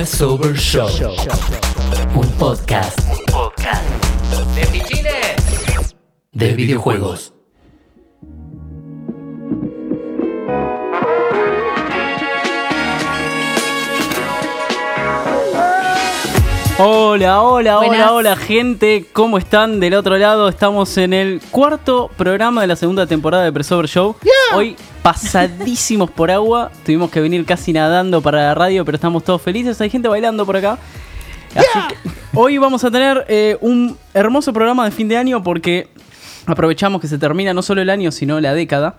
Pressover Show. Un podcast. Podcast. De. De videojuegos. Hola, hola, Buenas. hola, hola gente, ¿cómo están del otro lado? Estamos en el cuarto programa de la segunda temporada de Pressover Show. Hoy pasadísimos por agua, tuvimos que venir casi nadando para la radio, pero estamos todos felices, hay gente bailando por acá. Así que hoy vamos a tener eh, un hermoso programa de fin de año porque aprovechamos que se termina no solo el año, sino la década.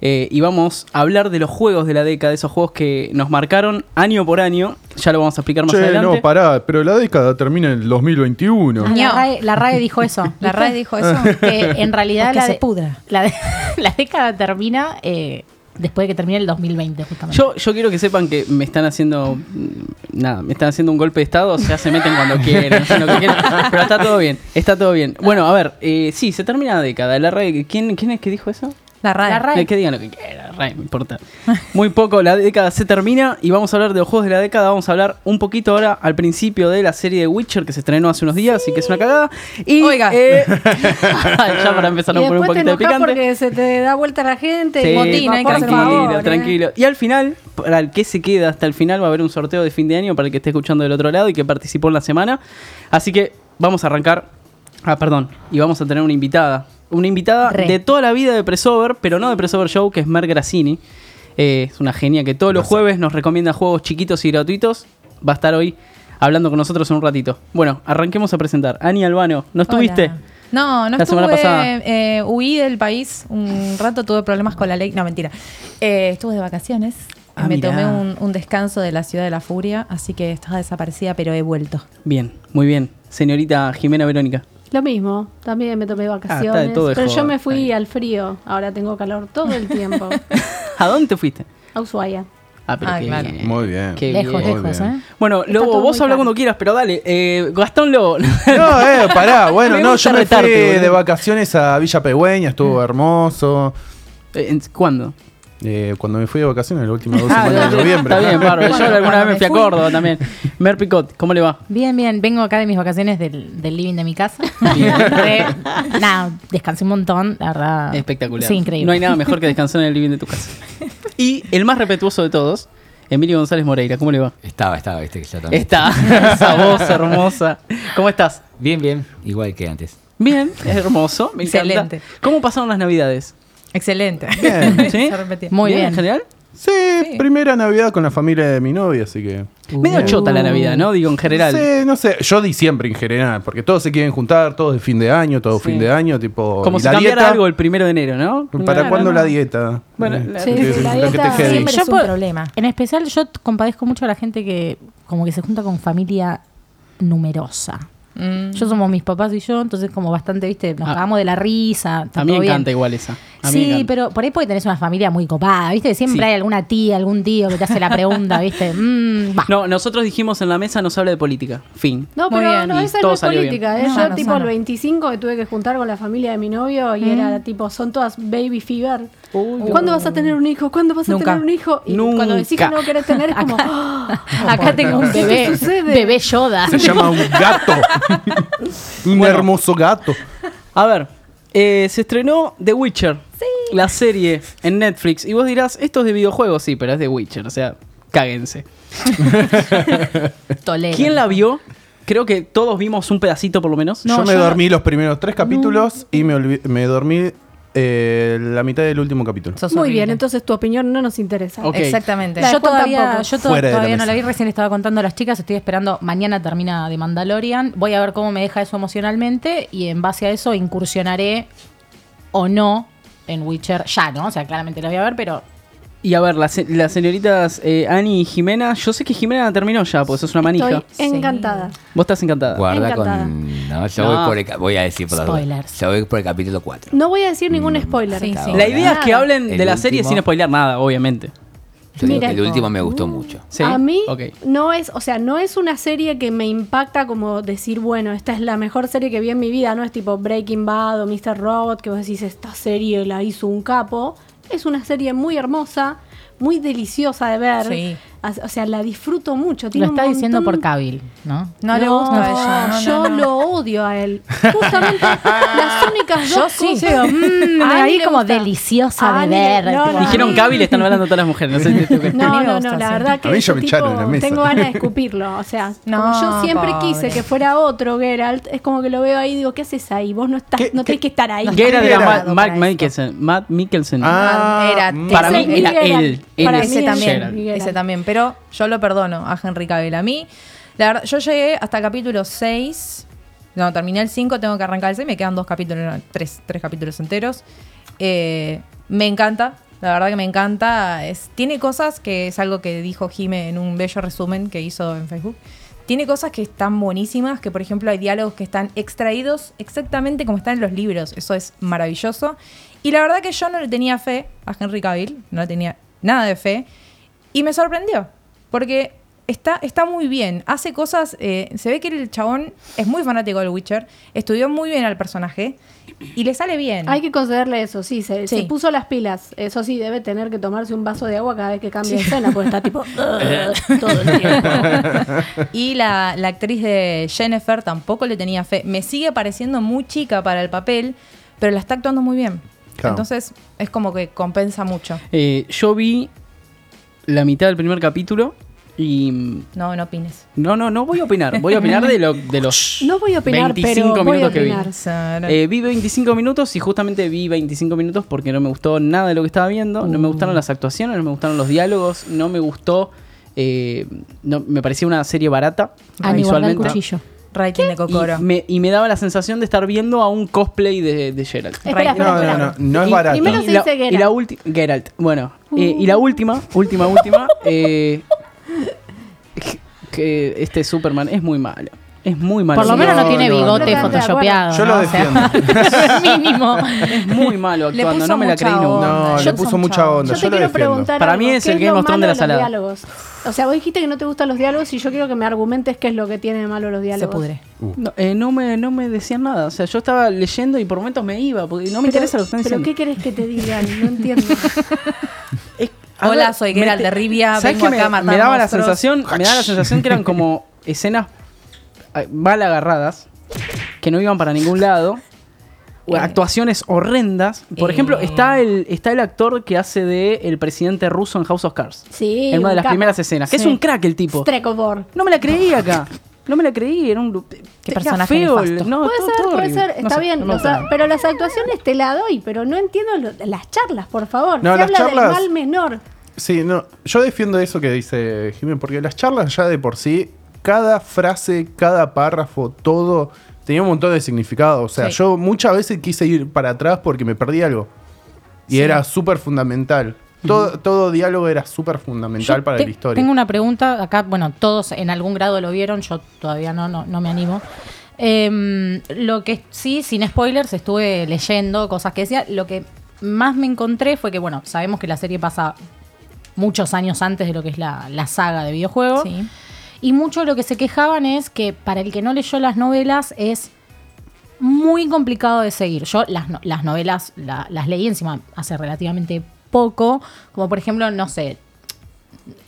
Eh, y vamos a hablar de los juegos de la década, esos juegos que nos marcaron año por año. Ya lo vamos a explicar más Che, adelante. no, pará, pero la década termina en el 2021. No. La RAE, la RAE dijo eso. La RAE dijo eso. Que en realidad la, se de- pudra. La, de- la década termina eh, después de que termine el 2020, justamente. Yo, yo quiero que sepan que me están haciendo. mm, Nada, me están haciendo un golpe de estado, o sea, se meten cuando quieren, hacen lo que quieran, pero está todo bien, está todo bien. Bueno, a ver, eh, sí, se termina la década. La RAE, ¿quién, ¿quién es que dijo eso? La RAE. La RAE. Que digan lo que quieran, RAE, me importa. Muy poco, la década se termina y vamos a hablar de los juegos de la década. Vamos a hablar un poquito ahora al principio de la serie de Witcher que se estrenó hace unos días, así que es una cagada. Y, Oiga. eh, ya para empezar a Y poner un te poquito de picante. porque se te da vuelta la gente. Sí, y hay que hacer tranquilo, favor, ¿eh? tranquilo. Y al final, para el que se queda hasta el final, va a haber un sorteo de fin de año para el que esté escuchando del otro lado y que participó en la semana. Así que vamos a arrancar. Ah, perdón. Y vamos a tener una invitada. Una invitada Re. de toda la vida de Pressover, pero no de Pressover Show, que es Mer Grassini. Eh, es una genia que todos los jueves nos recomienda juegos chiquitos y gratuitos. Va a estar hoy hablando con nosotros en un ratito. Bueno, arranquemos a presentar. Ani Albano, ¿no estuviste? Hola. No, no La semana estuve. pasada. eh, huí del país un rato, tuve problemas con la ley. No, mentira. Eh, estuve de vacaciones. Ah, me mirá. tomé un, un descanso de la ciudad de la furia, así que estaba desaparecida, pero he vuelto. Bien, muy bien. Señorita Jimena Verónica. Lo mismo, también me tomé vacaciones. de todo de pero yo me fui al frío. Ahora tengo calor todo el tiempo. ¿A dónde te fuiste? a Ushuaia. Ah, pero Ah, qué claro. bien. Muy bien. Qué lejos, bien. lejos. ¿eh? Bueno, Lobo, vos habla cuando quieras, pero dale. Eh, Gastón Lobo. No, eh, pará, bueno, no, yo me retarte, fui boludo. de vacaciones a Villa Pegüeña, estuvo hermoso. Eh, ¿en- ¿Cuándo? Eh, cuando me fui de vacaciones, la última dos Ah, semanas de noviembre. Está bien, bárbaro. Yo Bueno, alguna vez me fui a. Córdoba también. Mer Picot, ¿cómo le va? Bien, bien. Vengo acá de mis vacaciones del, del living de mi casa. Nada, descansé un montón, la verdad. Espectacular. Sí, increíble. No hay nada mejor que descansar en el living de tu casa. Y el más respetuoso de todos, Emilio González Moreira, ¿cómo le va? Estaba, estaba, viste que ya también. Está, esa voz hermosa. ¿Cómo estás? Bien, bien, igual que antes. Bien, es hermoso, me encanta. Excelente. ¿Cómo pasaron las navidades? Excelente. Muy bien. ¿En general? Sí, primera Navidad con la familia de mi novia, así que. Medio chota la Navidad, ¿no? Digo, en general. Sí, no sé, yo diciembre en general, porque todos se quieren juntar, todos de fin de año, todo Sí. fin de año, tipo. Como ¿y si la cambiara dieta? algo el primero de enero, ¿no? ¿Para Claro, cuándo ¿no? la dieta? Bueno, Eh, la- Sí, que- sí, la que te dieta. Siempre Yo es un problema. En especial, yo compadezco mucho a la gente que como que se junta con familia numerosa. Mm. Yo somos mis papás y yo, entonces como bastante, viste, nos Ah. cagamos de la risa. A mí me bien. encanta igual esa. A Sí, pero por ahí porque tenés una familia muy copada, ¿viste? Siempre Sí. hay alguna tía, algún tío que te hace la pregunta, ¿viste? Mm. No, nosotros dijimos en la mesa no se habla de política. Fin. No, Muy pero bien. no, esa todo no es salió política. bien. ¿eh? No, Yo, no tipo, el 25 que tuve que juntar con la familia de mi novio y era tipo, son todas baby fever. ¿Cuándo vas a tener un hijo? ¿Cuándo vas a tener un hijo? Y cuando decís que no querés tener, es como, "Ah, Acá tengo un ¿Qué bebé, bebé Yoda. Se llama un gato. un Bueno. hermoso gato. A ver, eh, se estrenó The Witcher. La serie en Netflix. Y vos dirás, esto es de videojuegos, sí, pero es de Witcher. O sea, cáguense. ¿Quién la vio? Creo que todos vimos un pedacito por lo menos. No, yo me yo no- dormí los primeros tres capítulos y me, me dormí eh, la mitad del último capítulo. Sos Muy horrible. bien, entonces tu opinión no nos interesa. Exactamente. La Yo todavía, tampoco. yo to- Fuera la todavía no la vi, recién le estaba contando a las chicas, estoy esperando, mañana termina de Mandalorian, voy a ver cómo me deja eso emocionalmente y en base a eso incursionaré o no en Witcher ya, ¿no? O sea, claramente lo voy a ver, pero Y a ver, las, se- las señoritas eh, Ani y Jimena. Yo sé que Jimena terminó ya, porque sos una manija. Estoy encantada. Vos estás encantada. Guarda Encantada. con. No, yo No. Voy, por el, ca- voy a decir por la duda. Spoilers. Yo voy por el capítulo 4. No voy a decir ningún spoiler. Sí, sí. La idea es que hablen de El la serie último. sin spoilear nada, obviamente. Yo digo Mira. que el último me gustó mucho. ¿Sí? A mí Ok. no es, o sea, no es una serie que me impacta como decir, bueno, esta es la mejor serie que vi en mi vida, no es tipo Breaking Bad o Mr. Robot, que vos decís, esta serie la hizo un capo. Es una serie muy hermosa, muy deliciosa de ver. Sí. O sea, la disfruto mucho. Tiene Lo un está diciendo por Cabil, ¿no? No, le gusta a ella. No, yo no, no. lo odio a él. Justamente las únicas Yo dos sí. cosas- mm, ahí como gusta. deliciosa A de ver. no, no, Dijeron a mí- Cabi y le están hablando todas las mujeres. No sé si No, no, gusta, no, la verdad que A mí ya ese me tipo, echaron de la mesa. tengo ganas de escupirlo. O sea, No, como yo siempre pobre. quise que fuera otro Geralt, es como que lo veo ahí y digo, ¿qué haces ahí? Vos no estás, ¿Qué- no qué- tenés que estar ahí. Geralt era Geralt. Ma- Matt Para Mikkelsen. Matt Mikkelsen. Ah, Era- mm. Para mí era él. Para mí también, ese también. Pero yo lo perdono a Henry Cavill. A mí, la verdad, yo llegué hasta capítulo 6. No, terminé el 5, tengo que arrancar el 6. Me quedan dos capítulos, no, tres, tres capítulos enteros. Eh, me encanta. La verdad que me encanta. Tiene cosas que es algo que dijo Jime en un bello resumen que hizo en Facebook. Tiene cosas que están buenísimas, que por ejemplo hay diálogos que están extraídos exactamente como están en los libros. Eso es maravilloso. Y la verdad que yo no le tenía fe a Henry Cavill, no le tenía nada de fe. Y me sorprendió, porque está, está muy bien. Hace cosas, eh, se ve que el chabón es muy fanático del Witcher, estudió muy bien al personaje y le sale bien. Hay que concederle eso, sí, se, Sí. se puso las pilas. Eso sí, debe tener que tomarse un vaso de agua cada vez que cambia de escena, porque está tipo todo el tiempo. Y la, la actriz de Jennifer tampoco le tenía fe. Me sigue pareciendo muy chica para el papel, pero la está actuando muy bien. Claro. Entonces es como que compensa mucho. Eh, yo vi la mitad del primer capítulo y. mm, No, no opines. No, no, no voy a opinar. Voy a opinar de, lo, de los. No voy a opinar, 25 pero voy a minutos que vi. Eh, vi 25 minutos y justamente vi 25 minutos porque no me gustó nada de lo que estaba viendo. No me gustaron las actuaciones, no me gustaron los diálogos, no me gustó. eh, no, me parecía una serie barata guarda el visualmente. cuchillo. Rating de Kokoro. Y me, y me daba la sensación de estar viendo a un cosplay de, de Geralt. Espera, espera, No, espera. no, no, no es Y- barato. primero se y la, dice y la Geralt. ulti- Geralt. Bueno, eh, y la última, última, última. eh, que este Superman es muy malo. Es muy malo. Por lo menos no, No, tiene no, bigote no. photoshopeado. Yo lo ¿no? O sea, defiendo. mínimo. Es muy malo actuando, no me la creí nunca. No, Yo le puso mucha onda. Yo Yo, te lo quiero defiendo. preguntar Para algo. mí es ¿Qué el Game of Thrones de la salada. los diálogos? O sea, vos dijiste que no te gustan los diálogos y yo quiero que me argumentes qué es lo que tiene de malo los Se diálogos. pudre. No, eh, no me, no me decían nada. O sea, yo estaba leyendo y por momentos me iba, porque no me Pero- interesa lo que están ¿Pero qué querés que te digan? No entiendo. Es- Hola, soy Geralt de Rivia, ¿sabes vengo acá a me, matar me daba la sensación, me daba la sensación que eran como escenas mal agarradas, que no iban para ningún lado. o Actuaciones horrendas. Por Eh. ejemplo, está el, está el actor que hace de el presidente ruso en House of Cards. Sí, en una de las capo. primeras escenas. Que es un crack el tipo. Strekobor. No me la creí acá. No me la creí. Era un. Qué personaje feo. No, Puede todo- ser, todo puede horrible. ser, No está sé, bien. no o sea, pero las actuaciones te la doy, pero no entiendo lo- las charlas, por favor. No, Se las habla charlas- del mal menor. Sí, no, yo defiendo eso que dice Jiménez, porque las charlas ya de por sí, cada frase, cada párrafo, todo tenía un montón de significado. O sea, Sí. yo muchas veces quise ir para atrás porque me perdí algo. Y Sí. era súper fundamental. Todo, todo diálogo era súper fundamental Yo para te- la historia. Tengo una pregunta, acá, bueno, todos en algún grado lo vieron, yo todavía no, no, no me animo. Em, lo que sí, sin spoilers, estuve leyendo cosas que decía. Lo que más me encontré fue que, bueno, sabemos que la serie pasa muchos años antes de lo que es la, la saga de videojuegos. Sí. Y mucho de lo que se quejaban es que para el que no leyó las novelas es muy complicado de seguir. Yo las, no- las novelas la- las leí encima hace relativamente poco, como por ejemplo, no sé,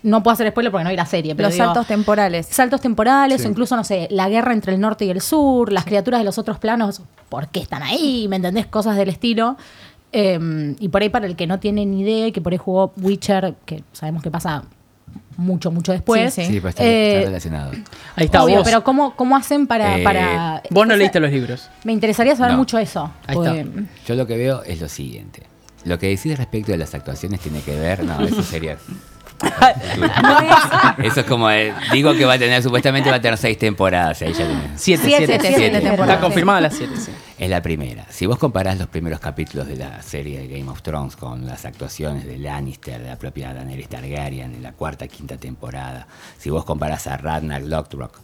no puedo hacer spoiler porque no vi la serie, pero Los digo, saltos temporales. saltos temporales Sí. o incluso, no sé, la guerra entre el norte y el sur, las criaturas de los otros planos, ¿por qué están ahí? ¿Me entendés? Cosas del estilo. Eh, y por ahí para el que no tiene ni idea y que por ahí jugó Witcher, que sabemos que pasa mucho, mucho después. Sí, Sí, pues está, Eh, está relacionado. Ahí está Obvio, vos. pero ¿cómo, ¿cómo hacen para, Eh, para- Vos no leíste los libros. Me interesaría saber No. mucho eso. Ahí porque- está. Yo lo que veo es lo siguiente. Lo que decís respecto de las actuaciones tiene que ver. No, eso sería. Eso es como. eh, digo que va a tener, supuestamente va a tener seis temporadas. Ahí ya tenés. Siete, Siete, siete. siete Siete. temporadas. Está confirmada las siete, sí. Es la primera. Si vos comparás los primeros capítulos de la serie de Game of Thrones con las actuaciones de Lannister, de la propia Daenerys Targaryen en la cuarta, quinta temporada, si vos comparás a Ragnar Lothbrok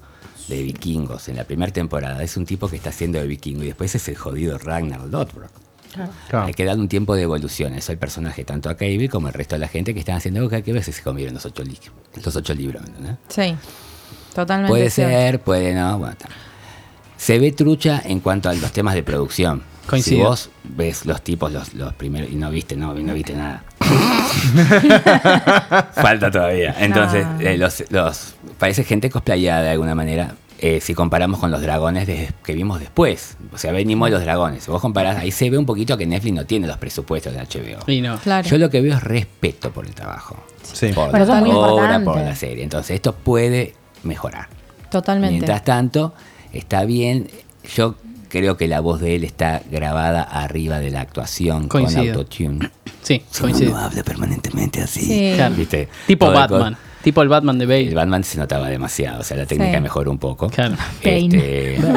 de Vikingos en la primera temporada, es un tipo que está haciendo de vikingo y después es el jodido Ragnar Lothbrok. Claro. Hay que darle un tiempo de evolución. Eso el personaje, tanto a Cable como el resto de la gente que están haciendo algo que a veces se comieron los ocho, li- los ocho libros. ¿entendés? Sí. Totalmente. Puede cierto. ser, puede no. Bueno, se ve trucha en cuanto a los temas de producción. Coincido. Si vos ves los tipos, los, los primeros, y no viste, no, no viste nada. Falta todavía. Entonces, No. eh, los, los- parece gente cosplayada de alguna manera. Eh, si comparamos con los dragones de- que vimos después. O sea, venimos de los dragones. Si vos comparás, ahí se ve un poquito que Netflix no tiene los presupuestos de HBO. Y no. Claro. Yo lo que veo es respeto por el trabajo. Sí. Por Pero la obra, por la serie. Entonces, esto puede mejorar. Totalmente. Mientras tanto, está bien. Yo creo que la voz de él está grabada arriba de la actuación Coincido. con autotune. Sí, Si uno coincido. no habla permanentemente así. Sí. Claro. ¿Viste? Tipo Todo el Batman. Tipo el Batman de El Bale. Batman se notaba demasiado, o sea, la técnica Sí. mejoró un poco. Claro. Este,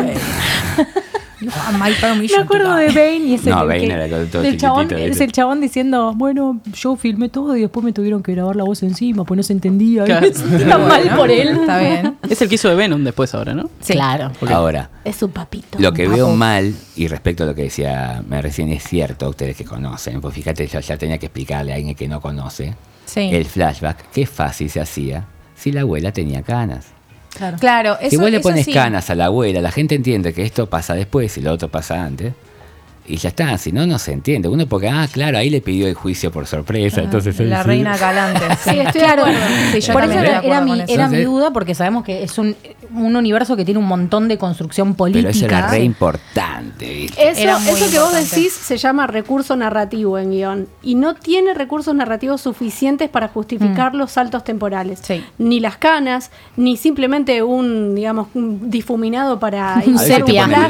Me acuerdo de. Bane y ese No, el Bane que- era todo- todo del chabón, es el chabón diciendo, bueno, yo filmé todo y después me tuvieron que grabar la voz encima, pues no se entendía. Claro. Tan mal por él. Está bien. Es el que hizo de Venom después ahora, ¿no? Sí. Claro. ahora, Es su papito. lo que Papo. veo mal, y respecto a lo que decía me recién, es cierto, ustedes que conocen, pues fíjate, yo ya tenía que explicarle a alguien que no conoce Sí. el flashback, qué fácil se hacía si la abuela tenía canas. Claro. Claro, eso si vos le pones sí. canas a la abuela, la gente entiende que esto pasa después y lo otro pasa antes. Y ya está, si no, no se entiende. Uno porque, ah, claro, ahí le pidió el juicio por sorpresa. entonces La sí. reina calante. Sí, Sí, estoy claro. de acuerdo. Sí, yo Por eso era, mi, con eso. era mi Entonces- duda, porque sabemos que es un, un universo que tiene un montón de construcción política. Pero eso era re importante, ¿viste? Eso, eso que vos decís se llama recurso narrativo en guion y no tiene recursos narrativos suficientes para justificar los saltos temporales. Sí. Ni las canas, ni simplemente un, digamos, un difuminado para un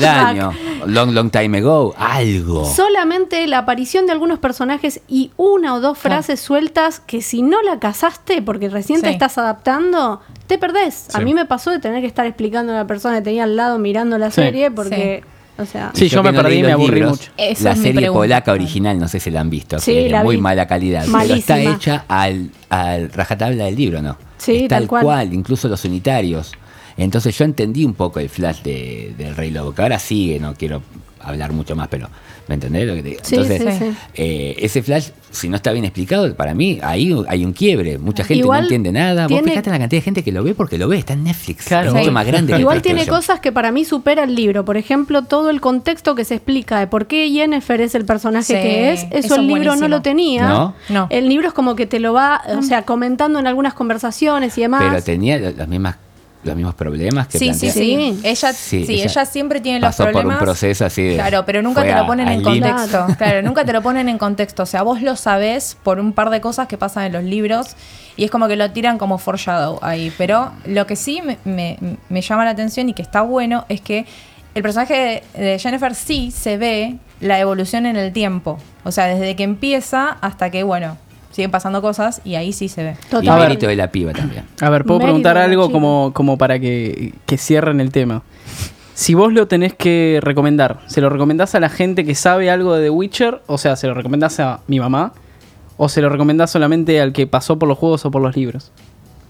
año, long, long time ago, algo. Solamente la aparición de algunos personajes y una o dos frases sueltas que si no la casaste porque recién te estás adaptando, te perdés. A mí me pasó de tener que estar explicando a la persona que tenía al lado mirando la Sí. serie porque, o sea, Sí, yo me perdí y me aburrí libros, mucho. Esa la es mi serie pregunta. polaca original, no sé si la han visto, Sí, que es de la muy vi. mala calidad. Pero está Malísima. hecha al, al rajatabla del libro, ¿no? Sí, Es tal tal cual. cual. incluso los unitarios. Entonces yo entendí un poco el flash de, del Rey Lobo, que ahora sigue, no quiero hablar mucho más, pero ¿me entendés lo que te digo? Sí, Entonces, sí, sí. eh, ese flash, si no está bien explicado, para mí ahí hay un quiebre. Mucha gente Igual no entiende nada. Vos tiene- fijate en la cantidad de gente que lo ve porque lo ve, está en Netflix. Claro. es mucho Sí. más grande Igual tiene cosas que para mí supera el libro. Por ejemplo, todo el contexto que se explica de por qué Yennefer es el personaje Sí, que es. Eso, eso es el libro no lo tenía. ¿No? No. El libro es como que te lo va, o sea, comentando en algunas conversaciones y demás. Pero tenía las mismas, los mismos problemas que Sí, plantea. sí. Sí. Ella, Sí, sí, ella ella, siempre tiene los pasó por un problemas. proceso así de- Claro, pero nunca te lo a- ponen en contexto. Claro, nunca te lo ponen en contexto. O sea, vos lo sabés por un par de cosas que pasan en los libros y es como que lo tiran como foreshadow ahí. Pero lo que sí me, me- me llama la atención y que está bueno es que el personaje de Jennifer sí se ve la evolución en el tiempo. O sea, desde que empieza hasta que, bueno, siguen pasando cosas y ahí sí se ve. Y Total. mérito de la piba también. A ver, puedo Mérito preguntar algo como, como para que, que cierren el tema. Si vos lo tenés que recomendar, ¿se lo recomendás a la gente que sabe algo de The Witcher? O sea, ¿se lo recomendás a mi mamá? ¿O se lo recomendás solamente al que pasó por los juegos o por los libros?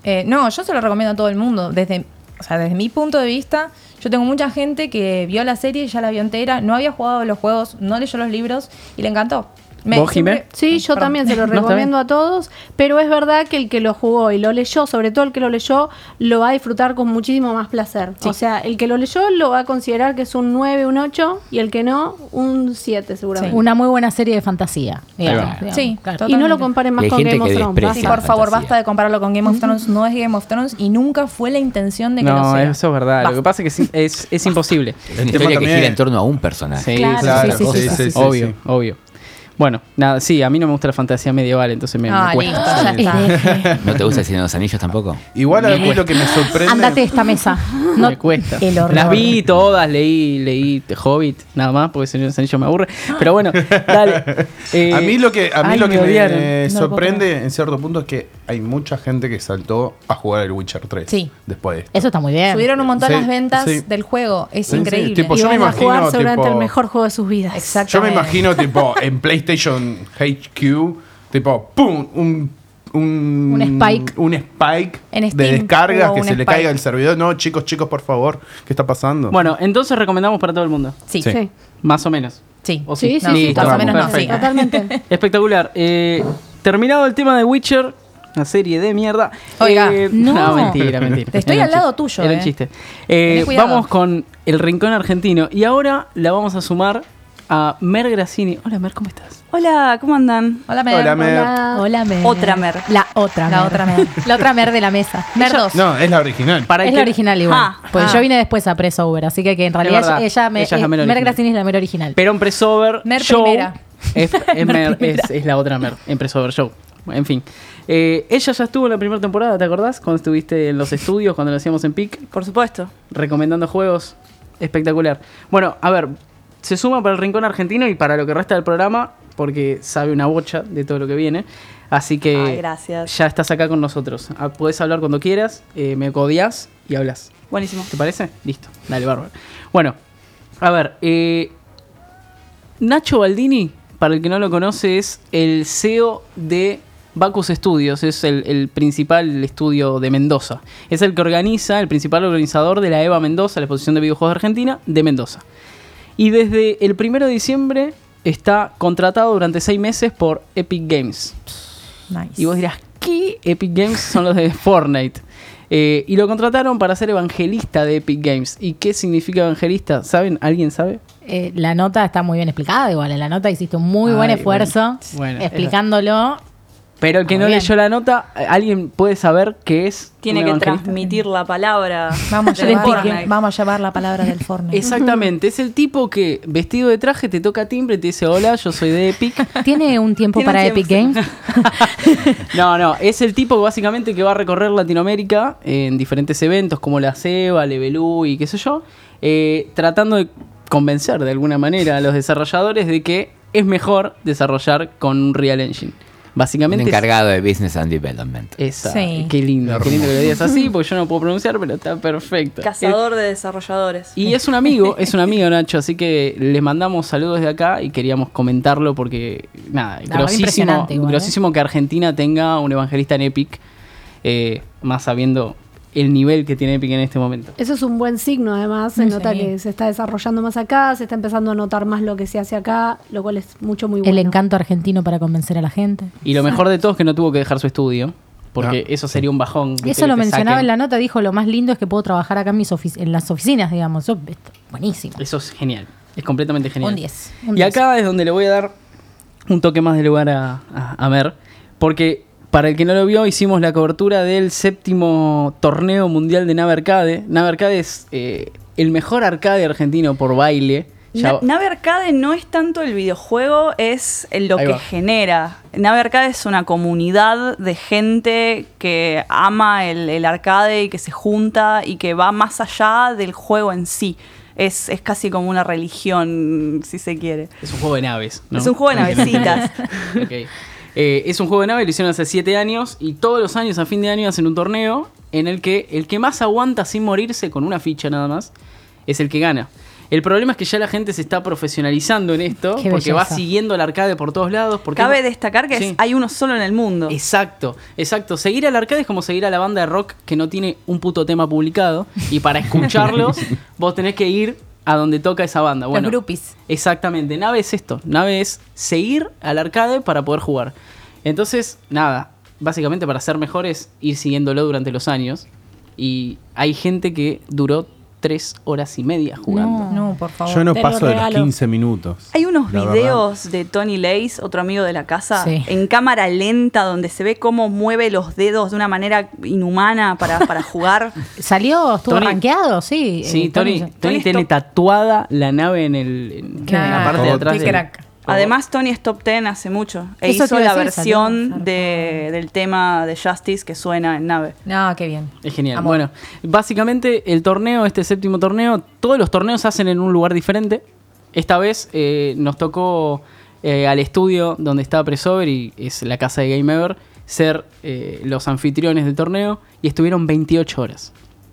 Eh, no, yo se lo recomiendo a todo el mundo. Desde, o sea, desde mi punto de vista, yo tengo mucha gente que vio la serie, ya la vio entera, no había jugado los juegos, no leyó los libros y le encantó. ¿Vos, Jimé? Sí, yo Perdón. también se lo No, recomiendo a todos, pero es verdad que el que lo jugó y lo leyó, sobre todo el que lo leyó, lo va a disfrutar con muchísimo más placer. Sí. O sea, el que lo leyó lo va a considerar que es un 9, un 8 y el que no, un 7 seguramente. Una muy buena serie de fantasía. digamos, va. digamos, Sí, claro. Y no lo comparen más con Game of Thrones. Sí, por favor, fantasía. basta de compararlo con Game of Thrones. No es Game of Thrones y nunca fue la intención de que lo No, sea. eso es verdad. Lo que pasa es que sí, es, es imposible. Es una historia que gira en torno a un personaje. Sí, Claro, Claro, sí, sí, sí, sí, sí. obvio, sí. obvio. Bueno, nada, sí, a mí no me gusta la fantasía medieval, entonces me, me Ah, cuesta. listo, ya está. ¿No te gusta el Señor de los Anillos tampoco? Igual a mí lo que me sorprende. Ándate de esta mesa. No, me cuesta. El horror. Las vi todas, leí, leí The Hobbit, nada más, porque Señor de los Anillos me aburre. Pero bueno, dale. Eh, a mí lo que, a mí ay, lo que me me, odiaron. No lo puedo sorprende en cierto punto es que hay mucha gente que saltó a jugar el Witcher 3 Sí. después de esto. Eso está muy bien. Subieron un montón Sí, las ventas sí. del juego. Es Sí, sí, increíble. tipo, Y yo me van a jugar imagino, seguramente tipo- el mejor juego de sus vidas. Yo me imagino, tipo, en PlayStation HQ, tipo, ¡pum! Un, un, Un spike. Un spike En de descargas, que se le caiga el servidor. No, chicos, chicos, por favor, ¿qué está pasando? Bueno, entonces recomendamos para todo el mundo. Sí, Sí. Más o menos. Sí, ¿O sí, sí, No, sí, Listo, más o totalmente. menos no, sí. Totalmente. Espectacular. Eh, terminado el tema de Witcher, una serie de mierda. Oiga, Eh, no. mentira, mentira. Te estoy Era al lado chiste. tuyo, Era un eh. chiste. Eh, vamos con el rincón argentino y ahora la vamos a sumar a Mer Grassini. Hola Mer, ¿cómo estás? Hola, ¿cómo andan? Hola, Mer. Hola, Mer. Hola. Hola, Mer. Otra Mer. La otra La Mer. otra Mer. La otra Mer de la mesa. Mer 2. No, es la original. Para es la original igual. Ah, pues ah. yo vine después a Press Over, así que, que en realidad verdad. ella, ella me, Ella es la eh, Mer Mer original. Grassini es la Mer original. Pero en Pressover Mer Show primera. Es, es Mer- es- es la otra Mer, en Pressover Show. En fin. Eh, ella ya estuvo en la primera temporada, ¿te acordás? Cuando estuviste en los estudios, cuando lo hacíamos en PIC, Por supuesto. recomendando juegos. Espectacular. Bueno, a ver, se suma para el Rincón Argentino y para lo que resta del programa, porque sabe una bocha de todo lo que viene. Así que Ay, gracias. ya estás acá con nosotros. Ah, Podés hablar cuando quieras, eh, me codias y hablas. Buenísimo. ¿Te parece? Listo, dale, bárbaro. Bueno, a ver, eh, Nacho Baldini, para el que no lo conoce, es el CEO de Bacus Studios, es el, el principal estudio de Mendoza. Es el que organiza, el principal organizador de la EVA Mendoza, la exposición de videojuegos de Argentina, de Mendoza. Y desde el 1 de diciembre está contratado durante seis meses por Epic Games. Nice. Y vos dirás, ¿qué? Epic Games son los de Fortnite. Eh, y lo contrataron para ser evangelista de Epic Games. ¿Y qué significa evangelista? ¿Saben? ¿Alguien sabe? Eh, la nota está muy bien explicada, igual. En la nota hiciste un muy buen esfuerzo bueno. Bueno, explicándolo. Pero el que Muy no bien. leyó la nota, eh, ¿alguien puede saber qué es? Tiene que evangelista? transmitir la palabra. Vamos a, del vamos a llevar la palabra del Fortnite. Exactamente, es el tipo que vestido de traje te toca timbre y te dice, hola, yo soy de Epic. ¿Tiene un tiempo Tiene para tiempo, Epic. Games? No, no, es el tipo básicamente que va a recorrer Latinoamérica en diferentes eventos como la CEBA, Levelú y qué sé yo, eh, tratando de convencer de alguna manera a los desarrolladores de que es mejor desarrollar con un Real Engine. Básicamente es- encargado de Business and Development. esa. Sí. Qué lindo, qué lindo que lo digas así, porque yo no puedo pronunciar, pero está perfecto. Cazador de desarrolladores. Y es un amigo, es un amigo Nacho, así que les mandamos saludos de acá y queríamos comentarlo porque, nada, verdad, grosísimo, ¿eh? grosísimo que Argentina tenga un evangelista en Epic, eh, más sabiendo el nivel que tiene Epic en este momento. Eso es un buen signo, además. Se Sí. nota que se está desarrollando más acá, se está empezando a notar más lo que se hace acá, lo cual es mucho, muy bueno. El encanto argentino para convencer a la gente. Y lo mejor de todo es que no tuvo que dejar su estudio, porque Ah, eso sería un bajón. Eso lo mencionaba saquen. en la nota, dijo, lo más lindo es que puedo trabajar acá en, mis en las oficinas, digamos. Eso, esto, buenísimo. Eso es genial, es completamente genial. Un 10. Un Y 10. acá es donde le voy a dar un toque más de lugar a, a, a Mer, porque para el que no lo vio, hicimos la cobertura del séptimo torneo mundial de Nave Arcade. Nave Arcade es eh, el mejor arcade argentino por baile. Na- Nave Arcade no es tanto el videojuego, es lo que genera. Nave Arcade es una comunidad de gente que ama el, el arcade y que se junta y que va más allá del juego en sí. Es, es casi como una religión, si se quiere. es un juego de naves. ¿no? Es un juego de navecitas. Eh, es un juego de naves, lo hicieron hace 7 años y todos los años a fin de año hacen un torneo en el que el que más aguanta sin morirse con una ficha nada más es el que gana. El problema es que ya la gente se está profesionalizando en esto Qué porque va siguiendo el arcade por todos lados. Porque Cabe destacar que es- hay uno solo en el mundo. Exacto, exacto. Seguir al arcade es como seguir a la banda de rock que no tiene un puto tema publicado. Y para escucharlos, vos tenés que ir a donde toca esa banda. Bueno, Los groupies. Exactamente, Nave es esto. Nave es seguir al arcade para poder jugar. Entonces, nada, básicamente para ser mejores, ir siguiéndolo durante los años. Y hay gente que duró tres horas y media jugando. No, por favor. Yo no Te lo paso de los regalo. 15 minutos. Hay unos videos de Tony Lace, otro amigo de la casa, Sí. en cámara lenta, donde se ve cómo mueve los dedos de una manera inhumana para, para jugar. ¿Salió? ¿Estuvo Tony- rankeado? Sí. Sí, eh, Tony, Tony- tiene tatuada la nave en, el, en, la parte de atrás. Qué del- crack. Además, Tony es top 10 hace mucho. E Eso hizo la decir, versión de- del tema de Justice que suena en nave. No, qué bien. Es genial. Amor. Bueno, básicamente el torneo, este séptimo torneo, todos los torneos se hacen en un lugar diferente. Esta vez eh, nos tocó eh, al estudio donde está Presover y es la casa de Game Ever ser eh, los anfitriones del torneo y estuvieron 28 horas.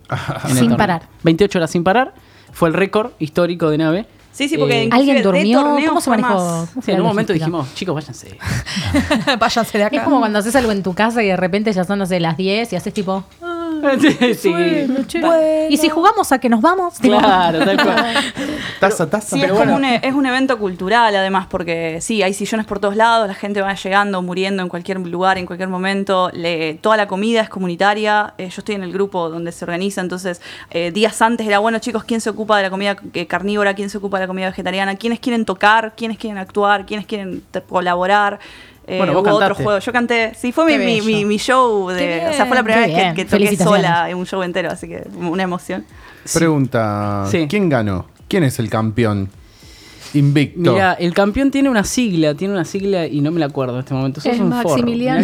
Sin torneo. parar. 28 horas sin parar. Fue el récord histórico de nave. Sí, sí, porque Eh, ¿Alguien durmió? ¿Cómo se manejó? más. ¿Cómo Sí, fue en un momento logística? dijimos, chicos, váyanse. Váyanse de acá. Es como cuando haces algo en tu casa y de repente ya son, no sé, las 10 y haces tipo... "Ah", Sí, sí. Y si jugamos a que nos vamos, Claro, tal cual. Taza, taza. Sí, es, como un, e- es un evento cultural además, porque sí, hay sillones por todos lados, la gente va llegando, muriendo en cualquier lugar, en cualquier momento. Le- toda la comida es comunitaria. eh, yo estoy en el grupo donde se organiza, entonces eh, días antes era, bueno chicos, ¿quién se ocupa de la comida eh, carnívora? ¿Quién se ocupa de la comida vegetariana? ¿Quiénes quieren tocar? ¿Quiénes quieren actuar? ¿Quiénes quieren te- colaborar? Eh, Bueno, vos hubo otro cantaste. juego. Yo canté, sí, fue mi, Qué mi, bello. mi- mi show. De, o sea, fue la primera Qué vez que, que toqué sola en un show entero, así que una emoción. Pregunta: Sí. ¿quién ganó? ¿Quién es el campeón? Invicto. Mira, el campeón tiene una sigla, tiene una sigla y no me la acuerdo en este momento. Sos Es un. Maximiliano.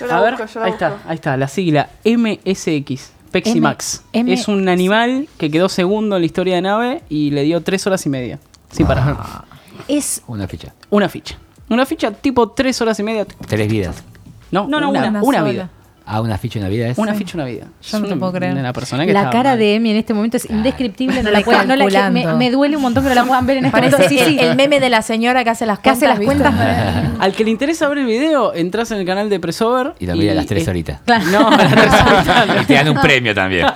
Yo la A ver, busco, yo la ahí está, ahí está, la sigla MSX. Pexi M- es un animal que quedó segundo en la historia de nave y le dio tres horas y media. Sin parar. es Una ficha. Una ficha. Una ficha tipo tres horas y media. Tres vidas. No, No, no, una, una. una, vida. Ah, una ficha y una vida es. Una ficha, una vida. Yo no te una- puedo creer. Una persona que la cara mal. de Emi en este momento es indescriptible. No la puedo- no la- me, duele un montón que no la puedan ver en este momento. Sí, sí. el, meme de la señora que hace las que hace cuentas. las cuentas. Al que le interesa ver el video, entras en el canal de Pressover. Y lo mira a las tres eh, horitas. Claro. No, a las tres horitas. Y te dan un premio también.